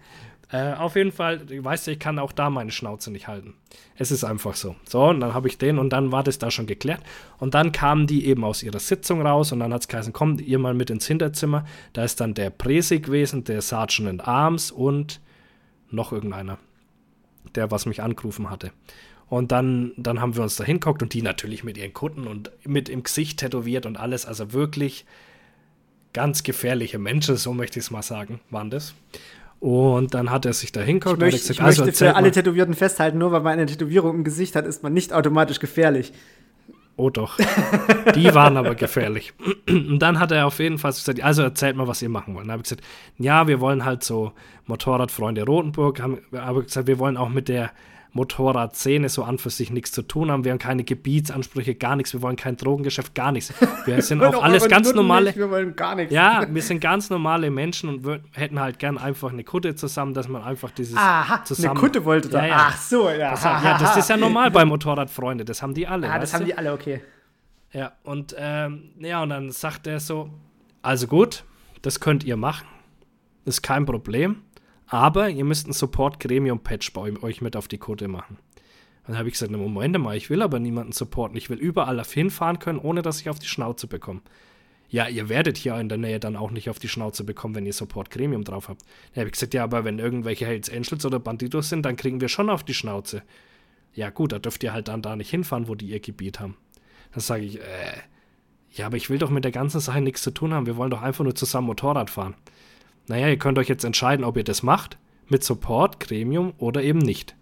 Äh, auf jeden Fall, weißt du, ich kann auch da meine Schnauze nicht halten. Es ist einfach so. So, und dann habe ich den und dann war das da schon geklärt. Und dann kamen die eben aus ihrer Sitzung raus und dann hat es geheißen, kommt ihr mal mit ins Hinterzimmer. Da ist dann der Presi gewesen, der Sergeant in Arms und noch irgendeiner, der was mich angerufen hatte. Und dann, dann haben wir uns da hinguckt und die natürlich mit ihren Kutten und mit im Gesicht tätowiert und alles. Also wirklich ganz gefährliche Menschen, so möchte ich es mal sagen, waren das. Und dann hat er sich da hingeguckt und möchte, gesagt, ich also möchte für alle Tätowierten festhalten, nur weil man eine Tätowierung im Gesicht hat, ist man nicht automatisch gefährlich. Oh doch. Die waren aber gefährlich. Und dann hat er auf jeden Fall gesagt, also erzählt mal, was ihr machen wollt. Dann habe ich gesagt, ja, wir wollen halt so Motorradfreunde Rotenburg, haben aber gesagt, wir wollen auch mit der Motorradszene so an für sich nichts zu tun haben. Wir haben keine Gebietsansprüche, gar nichts. Wir wollen kein Drogengeschäft, gar nichts. Wir sind auch alles ganz normale. Nicht, wir wollen gar nichts. Ja, wir sind ganz normale Menschen und wir hätten halt gern einfach eine Kutte zusammen, dass man einfach dieses Aha, zusammen. Eine Kutte wollte da. Ja. Ach so, ja. Das, ja, das ist ja normal bei Motorradfreunde. Das haben die alle. Ah, das haben du? die alle, okay. Ja, und ähm, ja, und dann sagt er so: Also gut, das könnt ihr machen. Ist kein Problem. Aber ihr müsst ein Support-Gremium-Patch bei euch mit auf die Code machen. Dann habe ich gesagt, Moment mal, ich will aber niemanden supporten. Ich will überall auf hinfahren können, ohne dass ich auf die Schnauze bekomme. Ja, ihr werdet hier in der Nähe dann auch nicht auf die Schnauze bekommen, wenn ihr Support Gremium drauf habt. Dann habe ich gesagt, ja, aber wenn irgendwelche Hells Angels oder Banditos sind, dann kriegen wir schon auf die Schnauze. Ja, gut, da dürft ihr halt dann da nicht hinfahren, wo die ihr Gebiet haben. Dann sage ich, äh, ja, aber ich will doch mit der ganzen Sache nichts zu tun haben. Wir wollen doch einfach nur zusammen Motorrad fahren naja, ihr könnt euch jetzt entscheiden, ob ihr das macht, mit Support, Gremium oder eben nicht.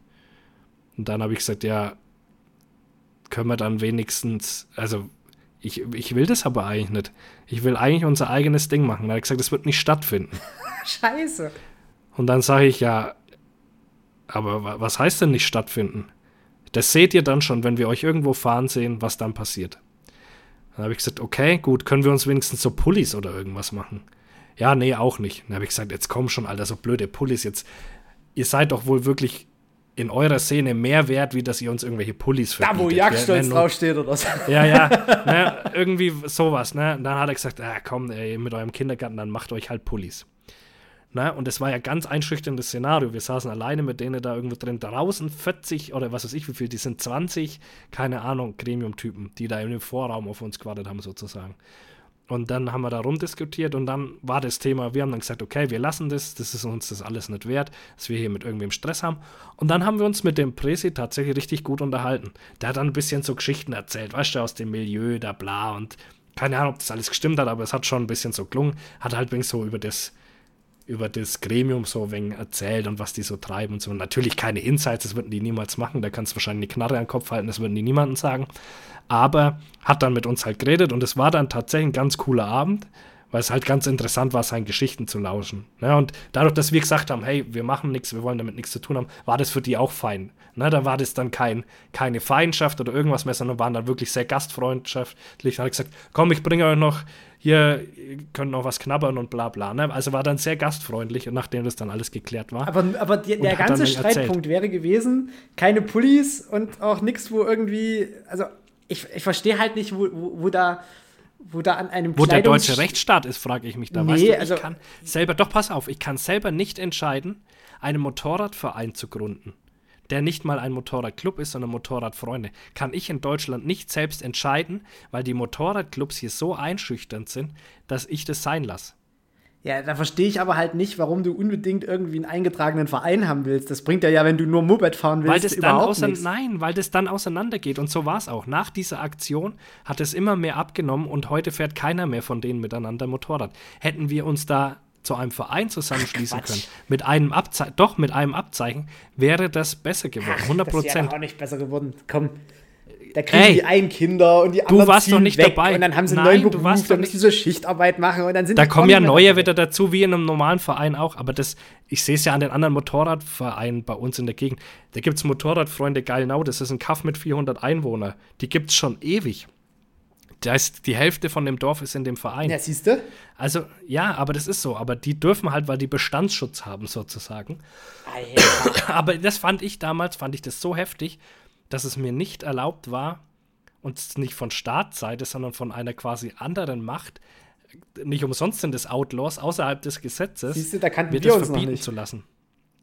Und dann habe ich gesagt, ja, können wir dann wenigstens, also ich, ich will das aber eigentlich nicht. Ich will eigentlich unser eigenes Ding machen. Da habe ich gesagt, das wird nicht stattfinden. Scheiße. Und dann sage ich, ja, aber was heißt denn nicht stattfinden? Das seht ihr dann schon, wenn wir euch irgendwo fahren sehen, was dann passiert. Dann habe ich gesagt, okay, gut, können wir uns wenigstens so Pullis oder irgendwas machen. Ja, nee, auch nicht. Dann habe ich gesagt, jetzt komm schon, Alter, so blöde Pullis jetzt. Ihr seid doch wohl wirklich in eurer Szene mehr wert, wie dass ihr uns irgendwelche Pullis verbietet. Da, wo Jagdstolz draufsteht oder so. Ja, ja, ne, irgendwie sowas, ne. Und dann hat er gesagt, ah, komm, ey, mit eurem Kindergarten, dann macht euch halt Pullis. Ne? Und es war ja ganz einschüchterndes Szenario. Wir saßen alleine mit denen da irgendwo drin. Draußen 40 oder was weiß ich, wie viel, die sind 20, keine Ahnung, Gremium-Typen, die da in dem Vorraum auf uns gewartet haben, sozusagen. Und dann haben wir da rumdiskutiert und dann war das Thema, wir haben dann gesagt, okay, wir lassen das, das ist uns das alles nicht wert, dass wir hier mit irgendwem Stress haben. Und dann haben wir uns mit dem Presi tatsächlich richtig gut unterhalten. Der hat dann ein bisschen so Geschichten erzählt, weißt du, aus dem Milieu, da bla und keine Ahnung, ob das alles gestimmt hat, aber es hat schon ein bisschen so gelungen. Hat halt wegen so über das, über das Gremium so wegen erzählt und was die so treiben und so. natürlich keine Insights, das würden die niemals machen. Da kannst du wahrscheinlich eine Knarre an den Kopf halten, das würden die niemandem sagen aber hat dann mit uns halt geredet und es war dann tatsächlich ein ganz cooler Abend, weil es halt ganz interessant war, seinen Geschichten zu lauschen. Ne? Und dadurch, dass wir gesagt haben, hey, wir machen nichts, wir wollen damit nichts zu tun haben, war das für die auch fein. Ne? Da war das dann kein, keine Feindschaft oder irgendwas mehr, sondern waren dann wirklich sehr gastfreundschaftlich. Da hat gesagt, komm, ich bringe euch noch, hier könnt noch was knabbern und bla bla. Ne? Also war dann sehr gastfreundlich, nachdem das dann alles geklärt war. Aber, aber die, der ganze Streitpunkt wäre gewesen, keine Pullis und auch nichts, wo irgendwie, also ich, ich verstehe halt nicht, wo, wo, wo, da wo da an einem Wo der deutsche Rechtsstaat ist, frage ich mich da. Nee, weißt du, ich also kann selber, doch pass auf, ich kann selber nicht entscheiden, einen Motorradverein zu gründen, der nicht mal ein Motorradclub ist, sondern Motorradfreunde. Kann ich in Deutschland nicht selbst entscheiden, weil die Motorradclubs hier so einschüchternd sind, dass ich das sein lasse. Ja, da verstehe ich aber halt nicht, warum du unbedingt irgendwie einen eingetragenen Verein haben willst. Das bringt ja ja, wenn du nur Moped fahren willst, weil das überhaupt dann nichts. Nein, weil das dann auseinandergeht. Und so war es auch. Nach dieser Aktion hat es immer mehr abgenommen und heute fährt keiner mehr von denen miteinander Motorrad. Hätten wir uns da zu einem Verein zusammenschließen Ach, können, mit einem Abzeichen, doch mit einem Abzeichen, wäre das besser geworden. 100 Prozent. Das wäre auch nicht besser geworden. Komm. Da kriegen Ey, die einen Kinder und die anderen du warst doch nicht weg dabei. und dann haben sie einen Nein, neuen Beruf, dann müssen sie Schichtarbeit machen und dann sind Da kommen ja neue wieder dazu, wie in einem normalen Verein auch, aber das, ich sehe es ja an den anderen Motorradvereinen bei uns in der Gegend. Da gibt es Motorradfreunde Geilnau, das ist ein Kaff mit 400 Einwohnern. Die gibt es schon ewig. Da ist, die Hälfte von dem Dorf ist in dem Verein. Ja, siehst du? Also, ja, aber das ist so. Aber die dürfen halt, weil die Bestandsschutz haben, sozusagen. Alter. Aber das fand ich damals, fand ich das so heftig, dass es mir nicht erlaubt war, und nicht von Staatsseite, sondern von einer quasi anderen Macht, nicht umsonst sind es Outlaws außerhalb des Gesetzes, Siehst du, da kannten wir das verbieten zu lassen.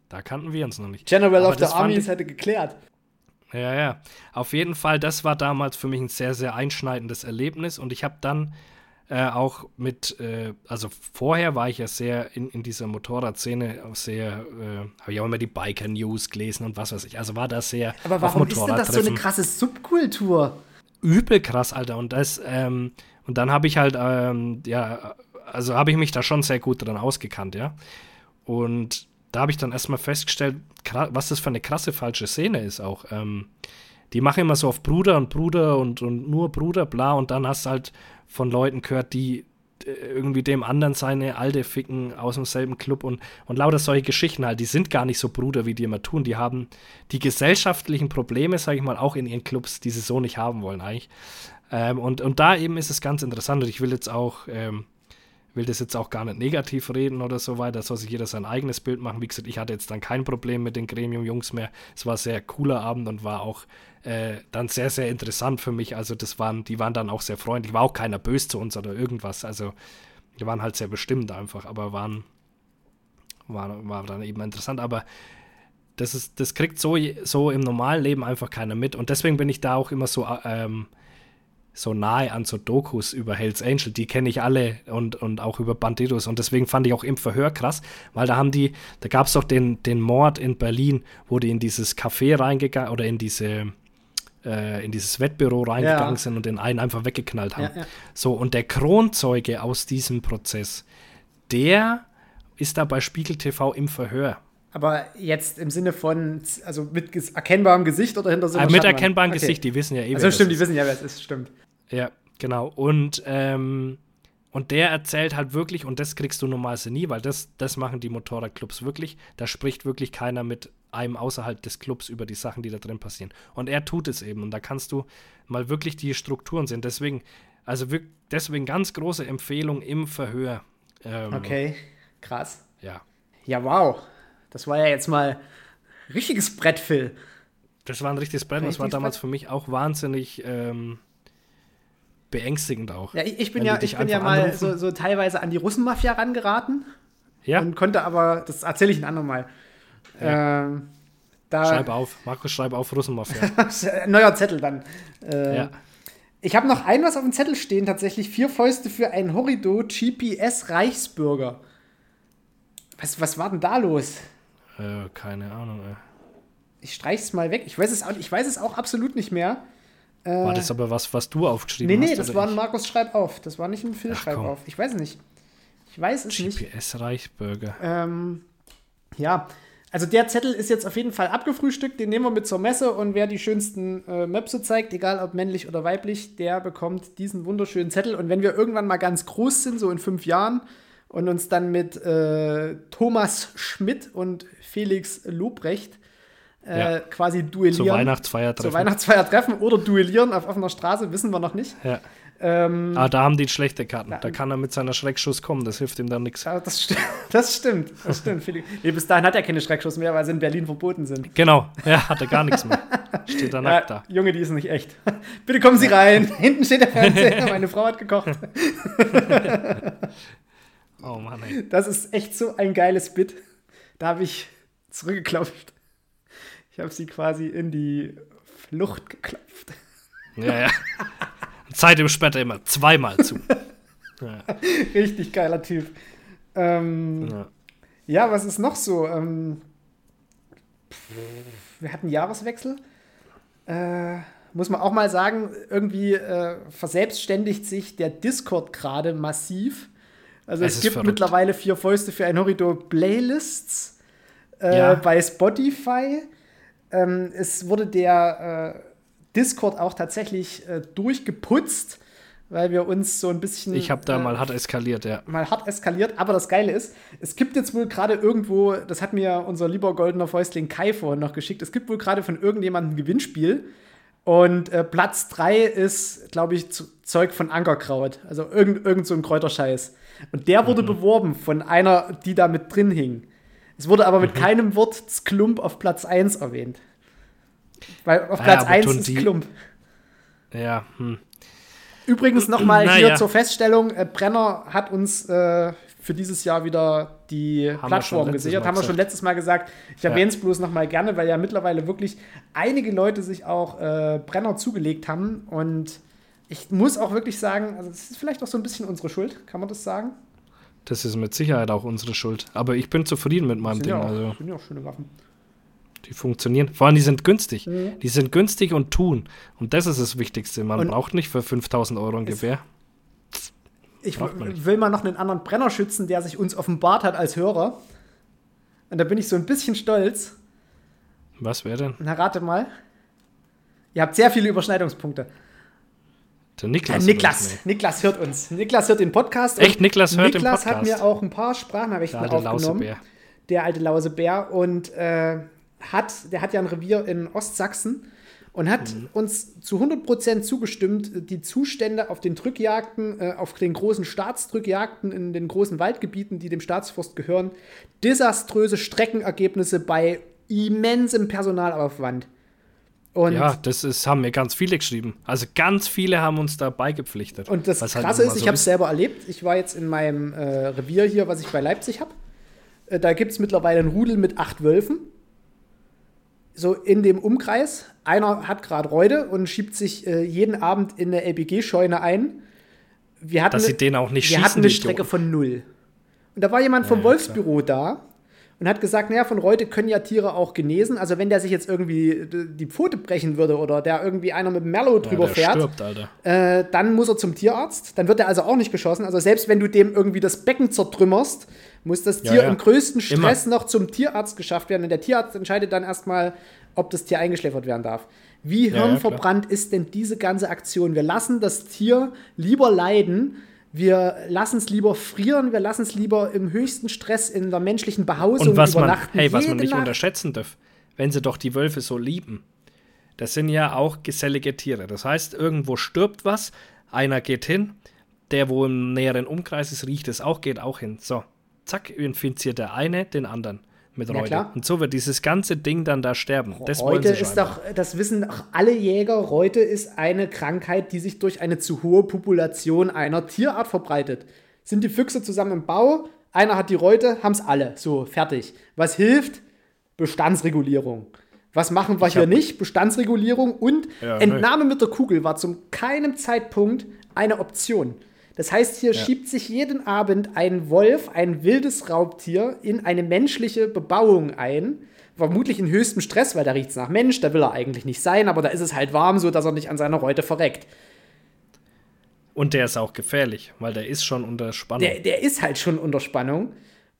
Da kannten wir uns noch nicht. General Aber of the Army hätte geklärt. Ja, ja. Auf jeden Fall, das war damals für mich ein sehr, sehr einschneidendes Erlebnis und ich habe dann äh, auch mit, äh, also vorher war ich ja sehr in, in dieser Motorradszene sehr, äh, habe ich auch immer die Biker News gelesen und was weiß ich. Also war da sehr Aber warum ist denn das so eine krasse Subkultur? übel krass, Alter. Und das, ähm, und dann habe ich halt, ähm, ja, also habe ich mich da schon sehr gut dran ausgekannt, ja. Und da habe ich dann erstmal festgestellt, was das für eine krasse falsche Szene ist auch. Ähm, die machen immer so auf Bruder und Bruder und, und nur Bruder, bla, und dann hast du halt von Leuten gehört, die äh, irgendwie dem anderen seine alte ficken aus demselben Club und, und lauter solche Geschichten halt, die sind gar nicht so Bruder, wie die immer tun. Die haben die gesellschaftlichen Probleme, sage ich mal, auch in ihren Clubs, die sie so nicht haben wollen eigentlich. Ähm, und, und da eben ist es ganz interessant und ich will jetzt auch, ähm, will das jetzt auch gar nicht negativ reden oder so weiter, soll sich jeder sein eigenes Bild machen. Wie gesagt, ich hatte jetzt dann kein Problem mit den Gremium-Jungs mehr. Es war ein sehr cooler Abend und war auch äh, dann sehr, sehr interessant für mich. Also das waren, die waren dann auch sehr freundlich. War auch keiner böse zu uns oder irgendwas. Also die waren halt sehr bestimmt einfach, aber waren, war, war dann eben interessant. Aber das ist, das kriegt so, so im normalen Leben einfach keiner mit. Und deswegen bin ich da auch immer so, ähm, so nahe an so Dokus über Hells Angel. Die kenne ich alle und, und auch über Bandidos. Und deswegen fand ich auch im Verhör krass, weil da haben die, da gab es doch den, den Mord in Berlin, wo die in dieses Café reingegangen oder in diese äh, in dieses Wettbüro reingegangen Ja. sind und den einen einfach weggeknallt haben. Ja, ja. So, und der Kronzeuge aus diesem Prozess, der ist da bei Spiegel TV im Verhör. Aber jetzt im Sinne von, also mit erkennbarem Gesicht oder hinter so einer Aber mit erkennbarem Okay. Gesicht, die wissen ja eh, Also stimmt, die wissen ja, wer es ist, stimmt. Ja, genau. Und, ähm, und der erzählt halt wirklich, und das kriegst du normalerweise nie, weil das, das machen die Motorradclubs wirklich. Da spricht wirklich keiner mit einem außerhalb des Clubs über die Sachen, die da drin passieren. Und er tut es eben. Und da kannst du mal wirklich die Strukturen sehen. Deswegen, also wirk- deswegen ganz große Empfehlung im Verhör. Ähm, Okay, krass. Ja. Ja, wow. Das war ja jetzt mal richtiges Brett, Phil. Das war ein richtiges Brett. Das war Richtiges damals Brett. für mich auch wahnsinnig ähm, beängstigend auch. Ja, ich, bin ja, ich bin ja mal so, so teilweise an die Russenmafia rangeraten Ja, und konnte aber, das erzähle ich ein andermal. Ähm, da, schreib auf. Markus, schreib auf Russenmafia. Neuer Zettel dann. Äh, ja. Ich habe noch ein was auf dem Zettel stehen, tatsächlich vier Fäuste für einen Horrido GPS Reichsbürger. Was, was war denn da los? Äh, keine Ahnung, ey. Ich streich's mal weg. Ich weiß es auch, ich weiß es auch absolut nicht mehr. War das aber was, was du aufgeschrieben Äh, Nee, hast? nee, das war ein? Markus Schreib auf. Das war nicht ein Phil Ach, Schreib komm. auf. Ich weiß es nicht. Ich weiß es nicht. GPS Reichsbürger. Ähm, ja, also der Zettel ist jetzt auf jeden Fall abgefrühstückt. Den nehmen wir mit zur Messe und wer die schönsten äh, Möpse zeigt, egal ob männlich oder weiblich, der bekommt diesen wunderschönen Zettel. Und wenn wir irgendwann mal ganz groß sind, so in fünf Jahren, und uns dann mit äh, Thomas Schmidt und Felix Lobrecht äh, Ja. quasi duellieren. Zur Weihnachtsfeier zur treffen. Weihnachtsfeier treffen oder duellieren auf offener Straße, wissen wir noch nicht. ja. Ähm, Ah, da haben die schlechte Karten. Ja. Da kann er mit seiner Schreckschuss kommen, das hilft ihm dann nichts. ja, das, sti das stimmt, das stimmt. Nee, bis dahin hat er keine Schreckschuss mehr, weil sie in Berlin verboten sind. Genau, ja, hat er gar nichts mehr. Steht da nackt Ja, da. Junge, die ist nicht echt. Bitte kommen Sie rein. Hinten steht der Fernseher. Meine Frau hat gekocht. Oh Mann, ey. Das ist echt so ein geiles Bit. Da habe ich zurückgeklopft. Ich habe sie quasi in die Flucht geklopft. Ja, ja. Seitdem sperrt er immer zweimal zu. Ja, Richtig geiler Typ. Ähm, ja. ja, was ist noch so? Ähm, wir hatten Jahreswechsel. Äh, muss man auch mal sagen, irgendwie äh, verselbstständigt sich der Discord gerade massiv. Also Es es, gibt verrückt. mittlerweile vier Fäuste für ein Horridor Playlists äh, Ja. bei Spotify. Ähm, es wurde der äh, Discord auch tatsächlich äh, durchgeputzt, weil wir uns so ein bisschen Ich habe da äh, mal hart eskaliert, ja. mal hart eskaliert. Aber das Geile ist, es gibt jetzt wohl gerade irgendwo, das hat mir unser lieber goldener Fäustling Kai vorhin noch geschickt, es gibt wohl gerade von irgendjemandem ein Gewinnspiel. Und äh, Platz 3 ist, glaube ich, Zeug von Ankerkraut. Also irgend, irgend so ein Kräuterscheiß. Und der wurde mhm. beworben von einer, die da mit drin hing. Es wurde aber mit mhm. keinem Wort Sklump auf Platz 1 erwähnt. Weil auf Platz ja, 1 ist Klump. Ja, hm. Übrigens nochmal hier ja. zur Feststellung: äh, Brenner hat uns äh, für dieses Jahr wieder die haben Plattform gesichert. Haben wir schon letztes Mal gesagt. Ich erwähne es bloß nochmal gerne, weil ja mittlerweile wirklich einige Leute sich auch äh, Brenner zugelegt haben. Und ich muss auch wirklich sagen, also das ist vielleicht auch so ein bisschen unsere Schuld, kann man das sagen? Das ist mit Sicherheit auch unsere Schuld. Aber ich bin zufrieden mit meinem Ding. Ja auch, also. sind ja auch schöne Waffen. Die funktionieren. Vor allem, die sind günstig. Mhm. Die sind günstig und tun. Und das ist das Wichtigste. Man und braucht nicht für 5000 Euro ein Gewehr. Ich will mal noch einen anderen Brenner schützen, der sich uns offenbart hat als Hörer. Und da bin ich so ein bisschen stolz. Was wäre denn? Na, rate mal. Ihr habt sehr viele Überschneidungspunkte. Der Niklas. Äh, Niklas. Niklas hört uns. Niklas hört den Podcast. Echt? Niklas hört Niklas den Podcast? hat mir auch ein paar Sprachnachrichten der alte aufgenommen. Lausebär. Der alte Lausebär. Und äh, hat, der hat ja ein Revier in Ostsachsen und hat mhm. uns zu 100% zugestimmt, die Zustände auf den Drückjagden, äh, auf den großen Staatsdrückjagden in den großen Waldgebieten, die dem Staatsforst gehören, desaströse Streckenergebnisse bei immensem Personalaufwand. Und ja, das ist, haben mir ganz viele geschrieben. Also ganz viele haben uns da beigepflichtet. Und das halt Krasse halt ist, so ich habe es selber erlebt. Ich war jetzt in meinem äh, Revier hier, was ich bei Leipzig habe. Äh, da gibt es mittlerweile einen Rudel mit acht Wölfen so in dem Umkreis. Einer hat gerade Reude und schiebt sich äh, jeden Abend in eine LPG-Scheune ein. Wir hatten, Dass sie den auch nicht wir schießen, hatten eine Strecke von null. Und da war jemand vom ja, Wolfsbüro klar. da und hat gesagt, naja, von Reute können ja Tiere auch genesen. Also wenn der sich jetzt irgendwie die Pfote brechen würde oder der irgendwie einer mit Merlo drüber ja, fährt, stirbt, äh, dann muss er zum Tierarzt. Dann wird er also auch nicht geschossen. Also selbst wenn du dem irgendwie das Becken zertrümmerst, muss das Tier ja, ja. im größten Stress Immer. noch zum Tierarzt geschafft werden. Und der Tierarzt entscheidet dann erstmal, ob das Tier eingeschläfert werden darf. Wie hirnverbrannt ist denn diese ganze Aktion? Wir lassen das Tier lieber leiden, wir lassen es lieber frieren, wir lassen es lieber im höchsten Stress in der menschlichen Behausung Und was übernachten. Man, hey, was man nicht Nacht. unterschätzen darf, wenn sie doch die Wölfe so lieben, das sind ja auch gesellige Tiere. Das heißt, irgendwo stirbt was, einer geht hin, der, wo im näheren Umkreis ist, riecht es auch, geht auch hin. So, zack, infiziert der eine den anderen mit Reute. Ja, Und so wird dieses ganze Ding dann da sterben. Das Reute ist doch, das wissen doch alle Jäger, Reute ist eine Krankheit, die sich durch eine zu hohe Population einer Tierart verbreitet. Sind die Füchse zusammen im Bau, einer hat die Reute, haben es alle. So, fertig. Was hilft? Bestandsregulierung. Was machen wir ich hier nicht? Bestandsregulierung und ja, Entnahme nee. mit der Kugel war zu keinem Zeitpunkt eine Option. Das heißt, hier ja. schiebt sich jeden Abend ein Wolf, ein wildes Raubtier, in eine menschliche Bebauung ein. Vermutlich in höchstem Stress, weil da riecht es nach Mensch, da will er eigentlich nicht sein, aber da ist es halt warm, so dass er nicht an seiner Reute verreckt. Und der ist auch gefährlich, weil der ist schon unter Spannung. Der, der ist halt schon unter Spannung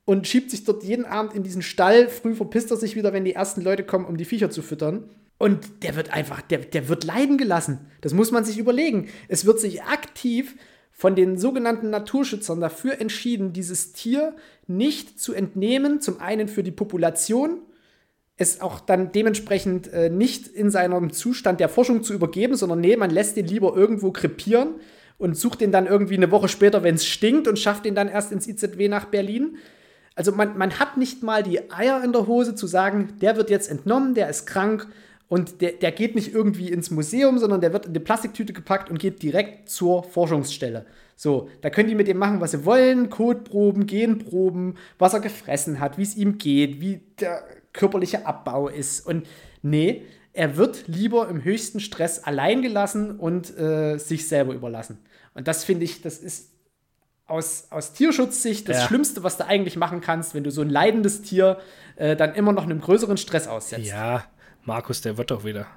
und schiebt sich dort jeden Abend in diesen Stall. Früh verpisst er sich wieder, wenn die ersten Leute kommen, um die Viecher zu füttern. Und der wird einfach, der, der wird leiden gelassen. Das muss man sich überlegen. Es wird sich aktiv von den sogenannten Naturschützern dafür entschieden, dieses Tier nicht zu entnehmen, zum einen für die Population, es auch dann dementsprechend äh, nicht in seinem Zustand der Forschung zu übergeben, sondern nee, man lässt den lieber irgendwo krepieren und sucht den dann irgendwie eine Woche später, wenn es stinkt und schafft den dann erst ins IZW nach Berlin. Also man, man hat nicht mal die Eier in der Hose zu sagen, der wird jetzt entnommen, der ist krank und der, der geht nicht irgendwie ins Museum, sondern der wird in die Plastiktüte gepackt und geht direkt zur Forschungsstelle. So, da können die mit ihm machen, was sie wollen: Kotproben, Genproben, was er gefressen hat, wie es ihm geht, wie der körperliche Abbau ist. Und nee, er wird lieber im höchsten Stress allein gelassen und äh, sich selber überlassen. Und das finde ich, das ist aus, aus Tierschutzsicht das ja. Schlimmste, was du eigentlich machen kannst, wenn du so ein leidendes Tier äh, dann immer noch einem größeren Stress aussetzt. Ja, Markus, der wird doch wieder.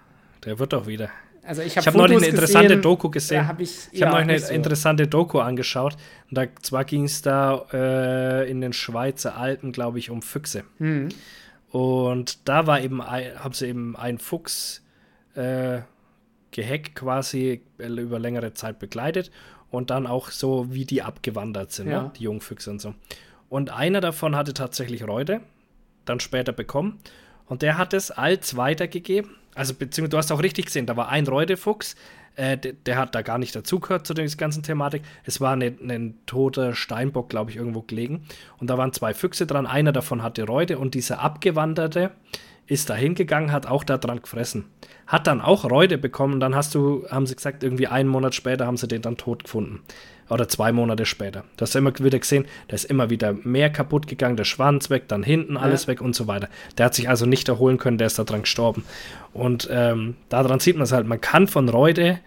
Der wird doch wieder. Also ich habe hab neulich eine interessante gesehen, Doku gesehen. Hab ich ich ja, habe neulich eine so. interessante Doku angeschaut. Und da, zwar ging es da äh, in den Schweizer Alpen, glaube ich, um Füchse. Mhm. Und da war eben, haben sie eben einen Fuchs äh, gehackt quasi äh, über längere Zeit begleitet und dann auch so, wie die abgewandert sind, ja. ne? die Jungfüchse und so. Und einer davon hatte tatsächlich Reude, dann später bekommen. Und der hat es als weitergegeben Also, beziehungsweise du hast auch richtig gesehen, da war ein Reudefuchs, äh, der, der, hat da gar nicht dazugehört zu der ganzen Thematik. Es war ein, ein toter Steinbock, glaube ich, irgendwo gelegen. Und da waren zwei Füchse dran. Einer davon hatte Reude und dieser Abgewanderte ist da hingegangen, hat auch da dran gefressen. Hat dann auch Reude bekommen. Dann hast du, haben sie gesagt, irgendwie einen Monat später haben sie den dann tot gefunden. Oder zwei Monate später. Du hast immer wieder gesehen, da ist immer wieder mehr kaputt gegangen, der Schwanz weg, dann hinten alles ja. weg und so weiter. Der hat sich also nicht erholen können, der ist da dran gestorben. Und ähm, daran sieht man es halt, man kann von Reude,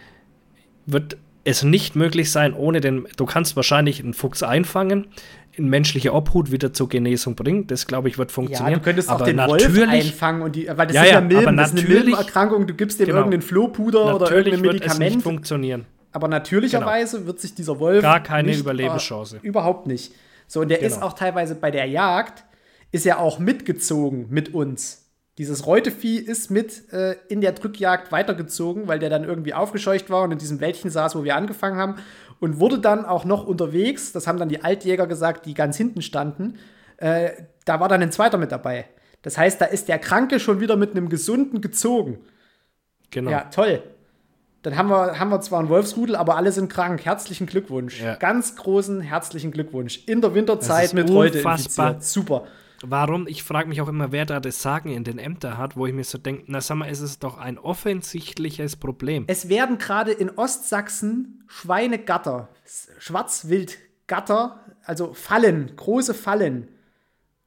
wird es nicht möglich sein, ohne den, du kannst wahrscheinlich einen Fuchs einfangen, in menschliche Obhut wieder zur Genesung bringen. Das, glaube ich, wird funktionieren. Ja, du könntest aber auch den Wolf einfangen, und die, weil das ja, ist ja, Milben, das ist eine Milbenerkrankung, du gibst dem genau, irgendein Flohpuder oder irgendein Medikament. Wird es nicht funktionieren. Aber natürlicherweise genau. wird sich dieser Wolf. Gar keine nicht, Überlebenschance. Äh, überhaupt nicht. So, und der genau. ist auch teilweise bei der Jagd, ist ja auch mitgezogen mit uns. Dieses Reutevieh ist mit äh, in der Drückjagd weitergezogen, weil der dann irgendwie aufgescheucht war und in diesem Wäldchen saß, wo wir angefangen haben. Und wurde dann auch noch unterwegs, das haben dann die Altjäger gesagt, die ganz hinten standen, äh, da war dann ein zweiter mit dabei. Das heißt, da ist der Kranke schon wieder mit einem Gesunden gezogen. Genau. Ja, toll. Dann haben wir, haben wir zwar einen Wolfsrudel, aber alle sind krank. Herzlichen Glückwunsch. Ja. Ganz großen herzlichen Glückwunsch. In der Winterzeit mit heute infiziert. Super. Warum? Ich frage mich auch immer, wer da das Sagen in den Ämtern hat, wo ich mir so denke, na sag mal, ist es doch ein offensichtliches Problem. Es werden gerade in Ostsachsen Schweinegatter, Schwarzwildgatter, also Fallen, große Fallen,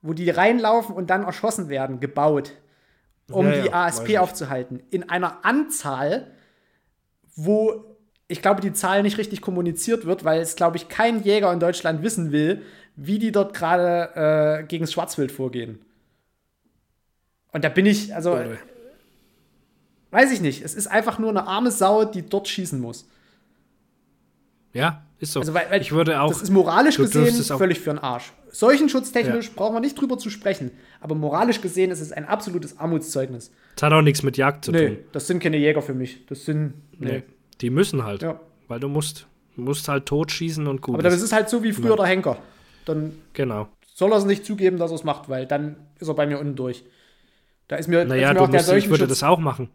wo die reinlaufen und dann erschossen werden, gebaut, um ja, ja, die ASP aufzuhalten. In einer Anzahl, wo ich glaube, die Zahl nicht richtig kommuniziert wird, weil es, glaube ich, kein Jäger in Deutschland wissen will, wie die dort gerade äh, gegen das Schwarzwild vorgehen. Und da bin ich, also, oh. weiß ich nicht. Es ist einfach nur eine arme Sau, die dort schießen muss. Ja, ist so. Also, weil, weil ich würde auch. Das ist moralisch gesehen völlig für den Arsch. Seuchenschutztechnisch ja. brauchen wir nicht drüber zu sprechen. Aber moralisch gesehen ist es ein absolutes Armutszeugnis. Das hat auch nichts mit Jagd zu nee, tun. Das sind keine Jäger für mich. Das sind. Nee. nee die müssen halt. Ja. Weil du musst. Du musst halt totschießen und gut. Aber das ist halt so wie früher ja. der Henker. Dann genau. soll er es nicht zugeben, dass er es macht, weil dann ist er bei mir unten durch. Da ist mir, naja, ist mir auch musst, ich würde das auch machen.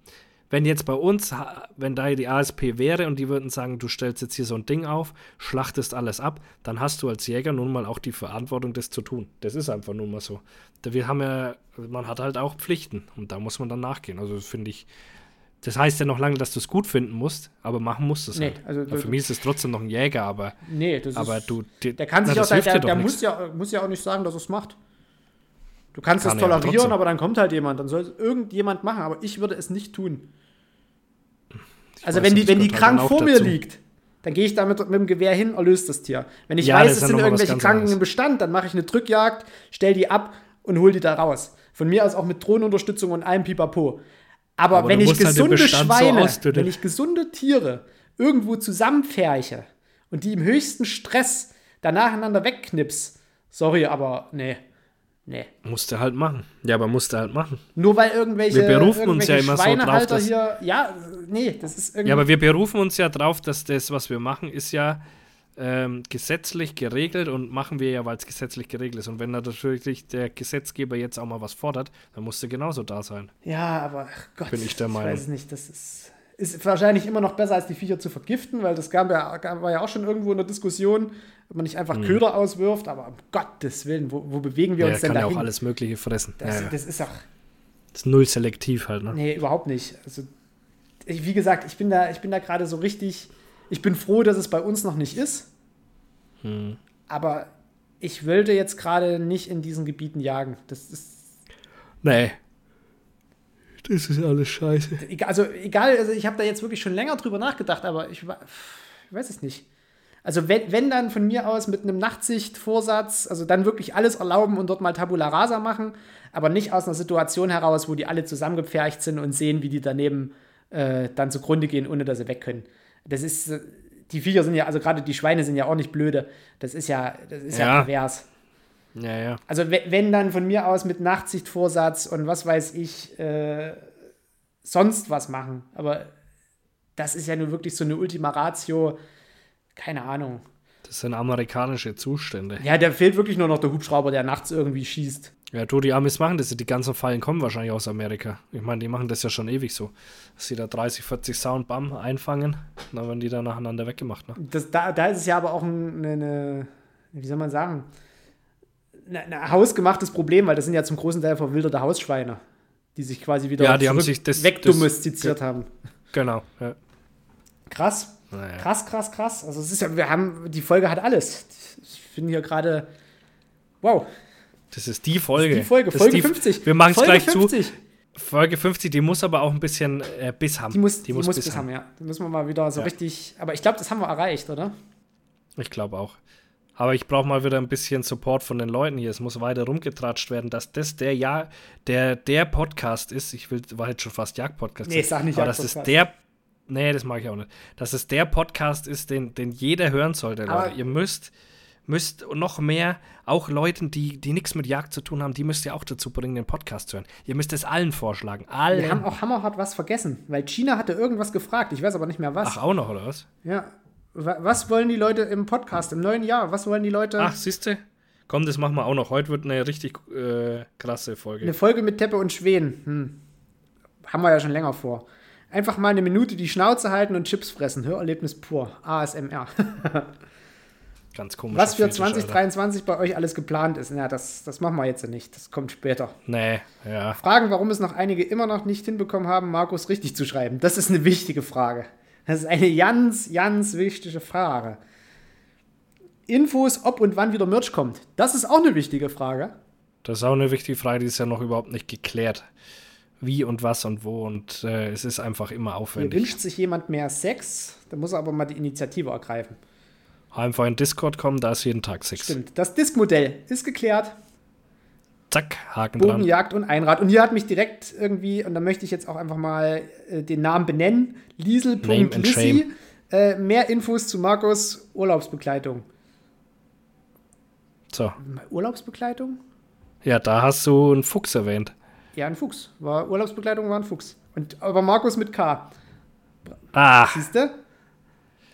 Wenn jetzt bei uns, wenn da die ASP wäre und die würden sagen, du stellst jetzt hier so ein Ding auf, schlachtest alles ab, dann hast du als Jäger nun mal auch die Verantwortung, das zu tun. Das ist einfach nun mal so. Wir haben ja, man hat halt auch Pflichten und da muss man dann nachgehen. Also finde ich, das heißt ja noch lange, dass du es gut finden musst, aber machen musst du es nee, halt. Also, für mich ist es trotzdem noch ein Jäger, aber, nee, das aber ist, du. Die, der kann sich na, auch, der, der, der muss, ja, muss ja auch nicht sagen, dass er es macht. Du kannst kann es tolerieren, aber dann kommt halt jemand, dann soll es irgendjemand machen, aber ich würde es nicht tun. Ich also wenn die, wenn die krank vor mir liegt, dann gehe ich damit mit dem Gewehr hin, erlöse das Tier. Wenn ich ja, weiß, es sind irgendwelche Kranken im Bestand, dann mache ich eine Drückjagd, stell die ab und hol die da raus. Von mir aus auch mit Drohnenunterstützung und allem Pipapo. Aber, Aber wenn ich halt gesunde halt Schweine, so wenn ich gesunde Tiere irgendwo zusammenpferche und die im höchsten Stress da nacheinander wegknips, sorry, aber nee. Nee. Musste halt machen. Ja, aber musste halt machen. Nur weil irgendwelche, wir berufen uns ja immer so drauf, dass, hier, ja, nee, das ist irgendwie. Ja, aber wir berufen uns ja drauf, dass das, was wir machen, ist ja ähm, gesetzlich geregelt und machen wir ja, weil es gesetzlich geregelt ist. Und wenn natürlich der Gesetzgeber jetzt auch mal was fordert, dann muss er genauso da sein. Ja, aber Gott, bin ich der Meinung. Ich weiß nicht, das ist, ist wahrscheinlich immer noch besser, als die Viecher zu vergiften, weil das gab ja, war ja auch schon irgendwo in der Diskussion, ob man nicht einfach hm. Köder auswirft, aber um Gottes Willen, wo, wo bewegen wir ja, uns denn da? kann ja auch alles Mögliche fressen. Das, ja, das ist auch. Das ist null selektiv halt, ne? Nee, überhaupt nicht. Also, ich, wie gesagt, ich bin da, ich bin da gerade so richtig. Ich bin froh, dass es bei uns noch nicht ist. Hm. Aber ich wollte jetzt gerade nicht in diesen Gebieten jagen. Das ist. Nee. Das ist alles scheiße. Also egal, also ich habe da jetzt wirklich schon länger drüber nachgedacht, aber ich, ich weiß es nicht. Also wenn, wenn dann von mir aus mit einem Nachtsichtvorsatz, also dann wirklich alles erlauben und dort mal Tabula Rasa machen, aber nicht aus einer Situation heraus, wo die alle zusammengepfercht sind und sehen, wie die daneben äh, dann zugrunde gehen, ohne dass sie weg können. Das ist, die Viecher sind ja, also gerade die Schweine sind ja auch nicht blöde. Das ist ja, das ist ja, ja pervers. Ja, ja. Also wenn dann von mir aus mit Nachtsichtvorsatz und was weiß ich, äh, sonst was machen. Aber das ist ja nur wirklich so eine Ultima Ratio. Keine Ahnung. Das sind amerikanische Zustände. Ja, da fehlt wirklich nur noch der Hubschrauber, der nachts irgendwie schießt. Ja, du, die Amis machen das. Die ganzen Fallen kommen wahrscheinlich aus Amerika. Ich meine, die machen das ja schon ewig so. Dass sie da 30, 40 Sound, bam, einfangen. Dann werden die da nacheinander weggemacht. Ne? Das, da, da ist es ja aber auch eine, eine wie soll man sagen, ein hausgemachtes Problem, weil das sind ja zum großen Teil verwilderte Hausschweine, die sich quasi wieder ja, die haben sich das, wegdomestiziert das, haben. Genau, ja. Krass. Naja. Krass, krass, krass. Also es ist ja, wir haben, die Folge hat alles. Ich finde hier gerade, wow. Das ist die Folge. Das ist die Folge, das Folge die, 50. Wir machen es gleich 50. zu. Folge 50, die muss aber auch ein bisschen äh, Biss haben. Die muss, die muss, die muss Biss, Biss haben. haben, ja. Da müssen wir mal wieder so ja. richtig, aber ich glaube, das haben wir erreicht, oder? Ich glaube auch. Aber ich brauche mal wieder ein bisschen Support von den Leuten hier. Es muss weiter rumgetratscht werden, dass das der ja der, der Podcast ist. Ich will, war jetzt schon fast Jagd-Podcast. Nee, sag nicht Aber das ist der. Nee, das mache ich auch nicht. Dass es der Podcast ist, den, den jeder hören sollte, Leute. Ihr müsst, müsst noch mehr, auch Leuten, die, die nichts mit Jagd zu tun haben, die müsst ihr auch dazu bringen, den Podcast zu hören. Ihr müsst es allen vorschlagen. Allen. Wir haben auch hammerhart was vergessen, weil China hatte irgendwas gefragt. Ich weiß aber nicht mehr was. Ach, auch noch, oder was? Ja, was wollen die Leute im Podcast im neuen Jahr? Was wollen die Leute? Ach, siehst du? Komm, das machen wir auch noch. Heute wird eine richtig äh, krasse Folge. Eine Folge mit Teppe und Schweden. Hm. Haben wir ja schon länger vor. Einfach mal eine Minute die Schnauze halten und Chips fressen. Hörerlebnis pur. ASMR. Ganz komisch. Was für 2023 Alter. bei euch alles geplant ist. Ja, das, das machen wir jetzt nicht. Das kommt später. Nee, ja. Fragen, warum es noch einige immer noch nicht hinbekommen haben, Markus richtig zu schreiben. Das ist eine wichtige Frage. Das ist eine ganz, ganz wichtige Frage. Infos, ob und wann wieder Merch kommt. Das ist auch eine wichtige Frage. Das ist auch eine wichtige Frage, die ist ja noch überhaupt nicht geklärt. Wie und was und wo und äh, es ist einfach immer aufwendig. Hier wünscht sich jemand mehr Sex, dann muss er aber mal die Initiative ergreifen. Einfach in Discord kommen, da ist jeden Tag Sex. Stimmt. Das Diskmodell ist geklärt. Zack, Haken Bogenjagd dran. und Einrad. Und hier hat mich direkt irgendwie, und da möchte ich jetzt auch einfach mal äh, den Namen benennen, Liesel.lissi. Äh, mehr Infos zu Markus Urlaubsbegleitung. So. Urlaubsbegleitung? Ja, da hast du einen Fuchs erwähnt. Ja, ein Fuchs. War, Urlaubsbegleitung war ein Fuchs. Und, aber Markus mit K. Ah. Siehst du?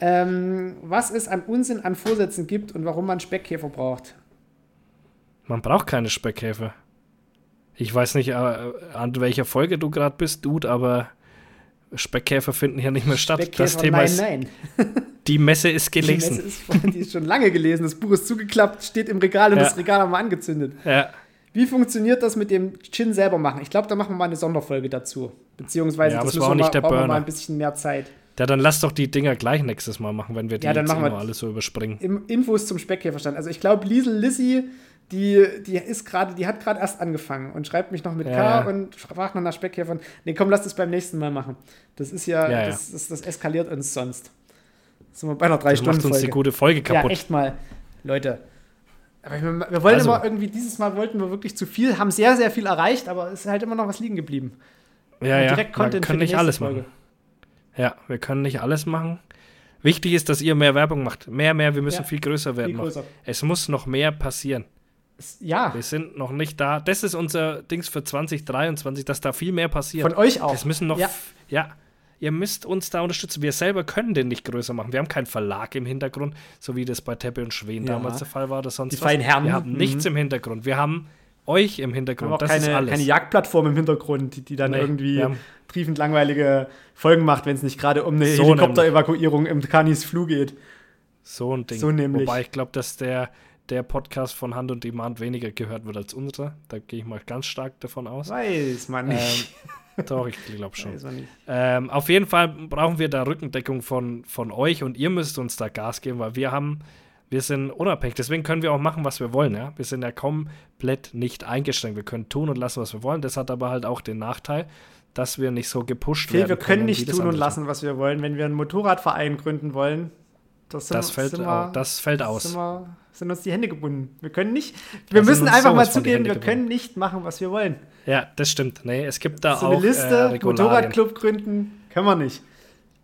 Ähm, was es an Unsinn an Vorsätzen gibt und warum man Speckkäfer braucht. Man braucht keine Speckkäfer. Ich weiß nicht, äh, an welcher Folge du gerade bist, Dude, aber Speckkäfer finden hier nicht mehr statt. das Thema nein, ist, nein. Die Messe ist gelesen. Die Messe ist, die ist schon lange gelesen. Das Buch ist zugeklappt, steht im Regal und ja. das Regal haben wir angezündet. Ja. Wie funktioniert das mit dem Chin selber machen? Ich glaube, da machen wir mal eine Sonderfolge dazu. Beziehungsweise ja, das müssen wir, mal, brauchen mal ein bisschen mehr Zeit. Ja, dann lass doch die Dinger gleich nächstes Mal machen, wenn wir die ja, dann jetzt machen wir alles so überspringen. Infos zum Speckkäferstand. Also ich glaube, Liesel Lissy die, die ist gerade, die hat gerade erst angefangen und schreibt mich noch mit ja. K und fragt noch nach Speckkäfern. Nee, komm, lass das beim nächsten Mal machen. Das ist ja, ja, das, das, das, eskaliert uns sonst. Das sind wir bei einer drei das Stunden macht uns die gute Folge kaputt. Ja, echt mal. Leute. Aber wir, wir wollen also. immer irgendwie, dieses Mal wollten wir wirklich zu viel, haben sehr, sehr viel erreicht, aber es ist halt immer noch was liegen geblieben. Ja, ja. Direkt Content wir können nicht alles Folge. machen. Ja, wir können nicht alles machen. Wichtig ist, dass ihr mehr Werbung macht. Mehr, mehr, wir müssen ja, viel größer werden. Viel größer. Es muss noch mehr passieren. Ja. Wir sind noch nicht da. Das ist unser Dings für 2023, dass da viel mehr passiert. Von euch auch. Es müssen noch. Ja. ja. Ihr müsst uns da unterstützen. Wir selber können den nicht größer machen. Wir haben keinen Verlag im Hintergrund, so wie das bei Teppe und Schwen ja. damals der Fall war oder sonst Die was. Herren. Wir haben mhm. nichts im Hintergrund. Wir haben euch im Hintergrund. Wir haben auch das keine, keine Jagdplattform im Hintergrund, die, die dann nee, irgendwie triefend langweilige Folgen macht, wenn es nicht gerade um eine so Helikopterevakuierung im Canis Flug geht. So ein Ding. So nämlich. Wobei ich glaube, dass der der Podcast von Hand und Demand weniger gehört wird als unser. Da gehe ich mal ganz stark davon aus. Weiß man nicht. Ähm, doch, ich glaube schon. Ähm, auf jeden Fall brauchen wir da Rückendeckung von, von euch und ihr müsst uns da Gas geben, weil wir haben, wir sind unabhängig. Deswegen können wir auch machen, was wir wollen. Ja? Wir sind ja komplett nicht eingeschränkt. Wir können tun und lassen, was wir wollen. Das hat aber halt auch den Nachteil, dass wir nicht so gepusht Phil, werden. Wir können nicht tun und lassen, was wir wollen. Wenn wir einen Motorradverein gründen wollen, das, sind, das, fällt, wir, das fällt aus. Sind, wir, sind uns die Hände gebunden. Wir können nicht, wir da müssen einfach mal zugeben, wir können nicht machen, was wir wollen. Ja, das stimmt. Nee, es gibt da so auch. Eine Liste, äh, Motorradclub gründen, können wir nicht.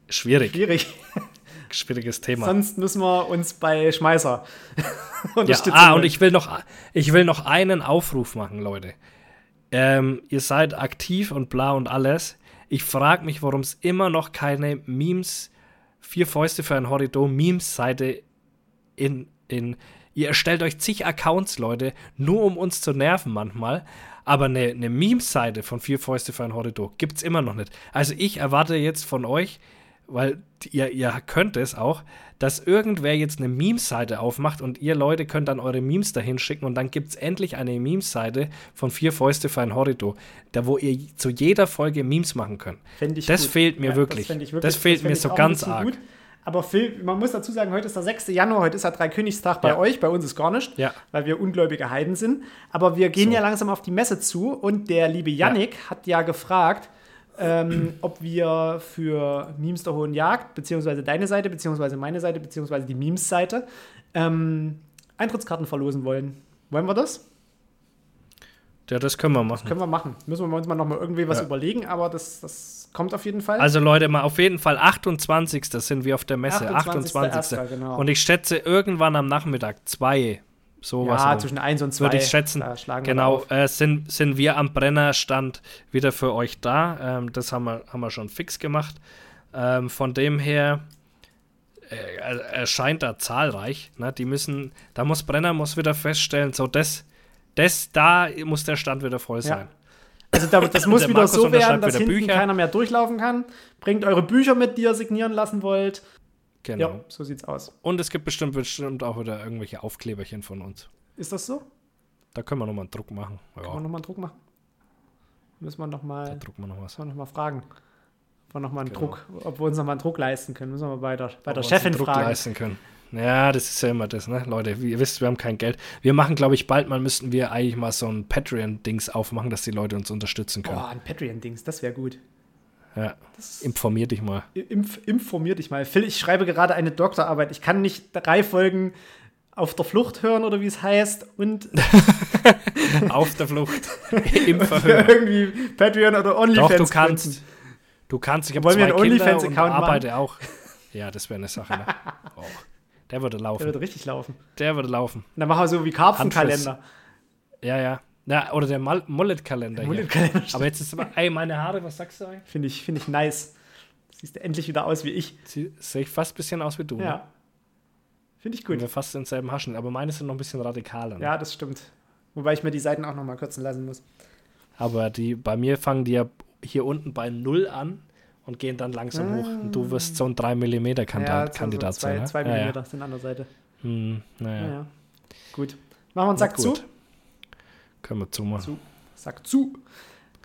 Schwierig. Schwierig. Schwieriges Thema. Sonst müssen wir uns bei Schmeißer unterstützen. Ja, ah, und ich will, noch, ich will noch einen Aufruf machen, Leute. Ähm, ihr seid aktiv und bla und alles. Ich frage mich, warum es immer noch keine Memes Vier Fäuste für ein Horridor Memes-Seite in, in, Ihr erstellt euch zig Accounts, Leute, nur um uns zu nerven manchmal. Aber eine, eine Memes-Seite von Vier Fäuste für ein Horridor gibt es immer noch nicht. Also ich erwarte jetzt von euch, weil ihr, ihr könnt es auch, dass irgendwer jetzt eine Memes-Seite aufmacht und ihr Leute könnt dann eure Memes dahin schicken und dann gibt es endlich eine Memes-Seite von Vier Fäuste für ein Horridor, da wo ihr zu jeder Folge Memes machen könnt. Das gut. fehlt mir Ja, wirklich. Das, fänd ich Das fehlt fänd mir so ganz arg. Gut. Aber Phil, man muss dazu sagen, heute ist der 6. Januar, heute ist ja Dreikönigstag bei Ja. euch, bei uns ist gar nicht, Ja. weil wir ungläubige Heiden sind. Aber wir gehen So. ja langsam auf die Messe zu und der liebe Yannick hat ja gefragt, ähm, ob wir für Memes der Hohen Jagd, beziehungsweise deine Seite, beziehungsweise meine Seite, beziehungsweise die Memes-Seite, ähm, Eintrittskarten verlosen wollen. Wollen wir das? Ja, das können wir machen. Können wir machen. Müssen wir uns mal nochmal irgendwie was Ja. überlegen, aber das, das kommt auf jeden Fall. Also Leute, mal auf jeden Fall 28. sind wir auf der Messe. 28. 28. genau. Und ich schätze irgendwann am Nachmittag zwei, sowas. ja, zwischen 1 und 2. würde ich schätzen. Genau, äh, sind, sind wir am Brennerstand wieder für euch da. Ähm, das haben wir, haben wir schon fix gemacht. Ähm, von dem her äh, er- erscheint da zahlreich. Ne? Die müssen, da muss Brenner muss wieder feststellen, so das, das da muss der Stand wieder voll sein. Also da, das muss Der wieder Markus so werden, dass hinten Bücher. keiner mehr durchlaufen kann. Bringt eure Bücher mit, die ihr signieren lassen wollt. Genau. Ja, so sieht's aus. Und es gibt bestimmt, bestimmt auch wieder irgendwelche Aufkleberchen von uns. Ist das so? Da können wir nochmal einen Druck machen. Können wir Ja, nochmal einen Druck machen? Müssen wir da nochmal noch was. noch mal fragen. Ob wir nochmal einen Genau. Druck, ob wir uns nochmal einen Druck leisten können. Müssen wir mal bei der, bei Ob der Chefin Druck fragen. leisten können. Ja, das ist ja immer das, ne? Leute, ihr wisst, wir haben kein Geld. Wir machen, glaube ich, bald mal müssten wir eigentlich mal so ein Patreon-Dings aufmachen, dass die Leute uns unterstützen können. Boah, ein Patreon-Dings, das wäre gut. Ja. Informier dich mal. Inf informier dich mal. Phil, ich schreibe gerade eine Doktorarbeit. Ich kann nicht drei Folgen auf der Flucht hören oder wie es heißt und Auf der Flucht. Im Verhör. irgendwie Patreon oder OnlyFans Doch, du gründen. kannst. Du kannst. Ich habe wir zwei einen Kinder und OnlyFans-Account machen? arbeite auch. Ja, das wäre eine Sache. Ne? Oh, der würde Der laufen. wird richtig laufen. Der würde laufen. Und dann machen wir so wie Karpfenkalender. Ja, ja. Na, oder der Mullet-Kalender hier. Mullet-Kalender. Aber jetzt ist aber, ey, meine Haare, was sagst du eigentlich? Finde ich, find ich nice. Siehst du endlich wieder aus wie ich. Sie- Sehe ich fast ein bisschen aus wie du. Ne? Ja. Finde ich Und gut. wir fast denselben Haschen, aber meine sind noch ein bisschen radikaler. Ne? Ja, das stimmt. Wobei ich mir die Seiten auch noch mal kürzen lassen muss. Aber die, bei mir fangen die ja hier unten bei Null an und gehen dann langsam hoch. Und du wirst so ein 3 mm Kandidat, Kandidat so zwei, sein. Ne? zwei ja, Millimeter ja. sind an der Seite. Hm, naja. Ja. ja. Gut. Machen wir einen Sack Na zu. Können wir zumachen. Zu. Sack zu.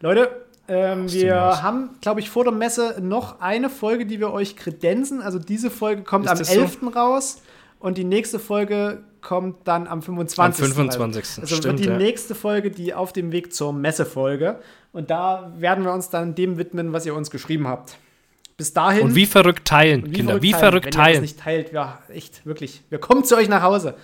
Leute, ähm, wir haben, glaube ich, vor der Messe noch eine Folge, die wir euch kredenzen. Also diese Folge kommt am das so? 11. raus und die nächste Folge kommt dann am 25. Am 25. Also Stimmt, wird die ja. nächste Folge die auf dem Weg zur Messe-Folge. Und da werden wir uns dann dem widmen, was ihr uns geschrieben habt. Bis dahin. Und wie verrückt teilen, und Kinder. Wie teilen. verrückt Wenn ihr das teilen. nicht teilt, ja, echt, wirklich. Wir kommen zu euch nach Hause.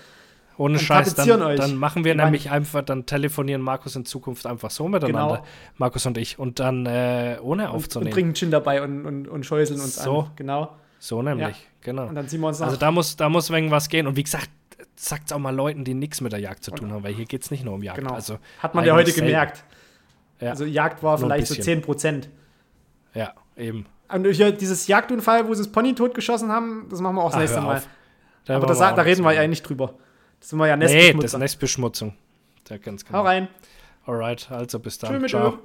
Ohne und Scheiß. Dann, dann machen wir Wand. nämlich einfach, dann telefonieren Markus in Zukunft einfach so miteinander. Genau. Markus und ich. Und dann äh, ohne Und, und aufzunehmen. trinken Gin dabei und, und, und schäuseln uns So. an. Genau. so nämlich. Genau. Und dann ziehen wir uns noch. Also da muss, da muss irgendwas gehen. Und wie gesagt, sagt auch mal Leuten, die nichts mit der Jagd zu tun haben, weil hier geht es nicht nur um Jagd. genau. Also, Hat man ja heute selten. gemerkt. Ja. Also Jagd war Nur vielleicht so bisschen. 10 Prozent. Ja, eben. Und dieses Jagdunfall, wo sie das Pony totgeschossen haben, das machen wir auch das Ah, nächste Mal. Da Aber wollen da, reden wir ja nicht drüber. Das sind wir ja Nee, das ist. Nestbeschmutzung. Ja, ganz genau. Hau rein. Alright, also bis dann. Tschö mit Ciao. Ö.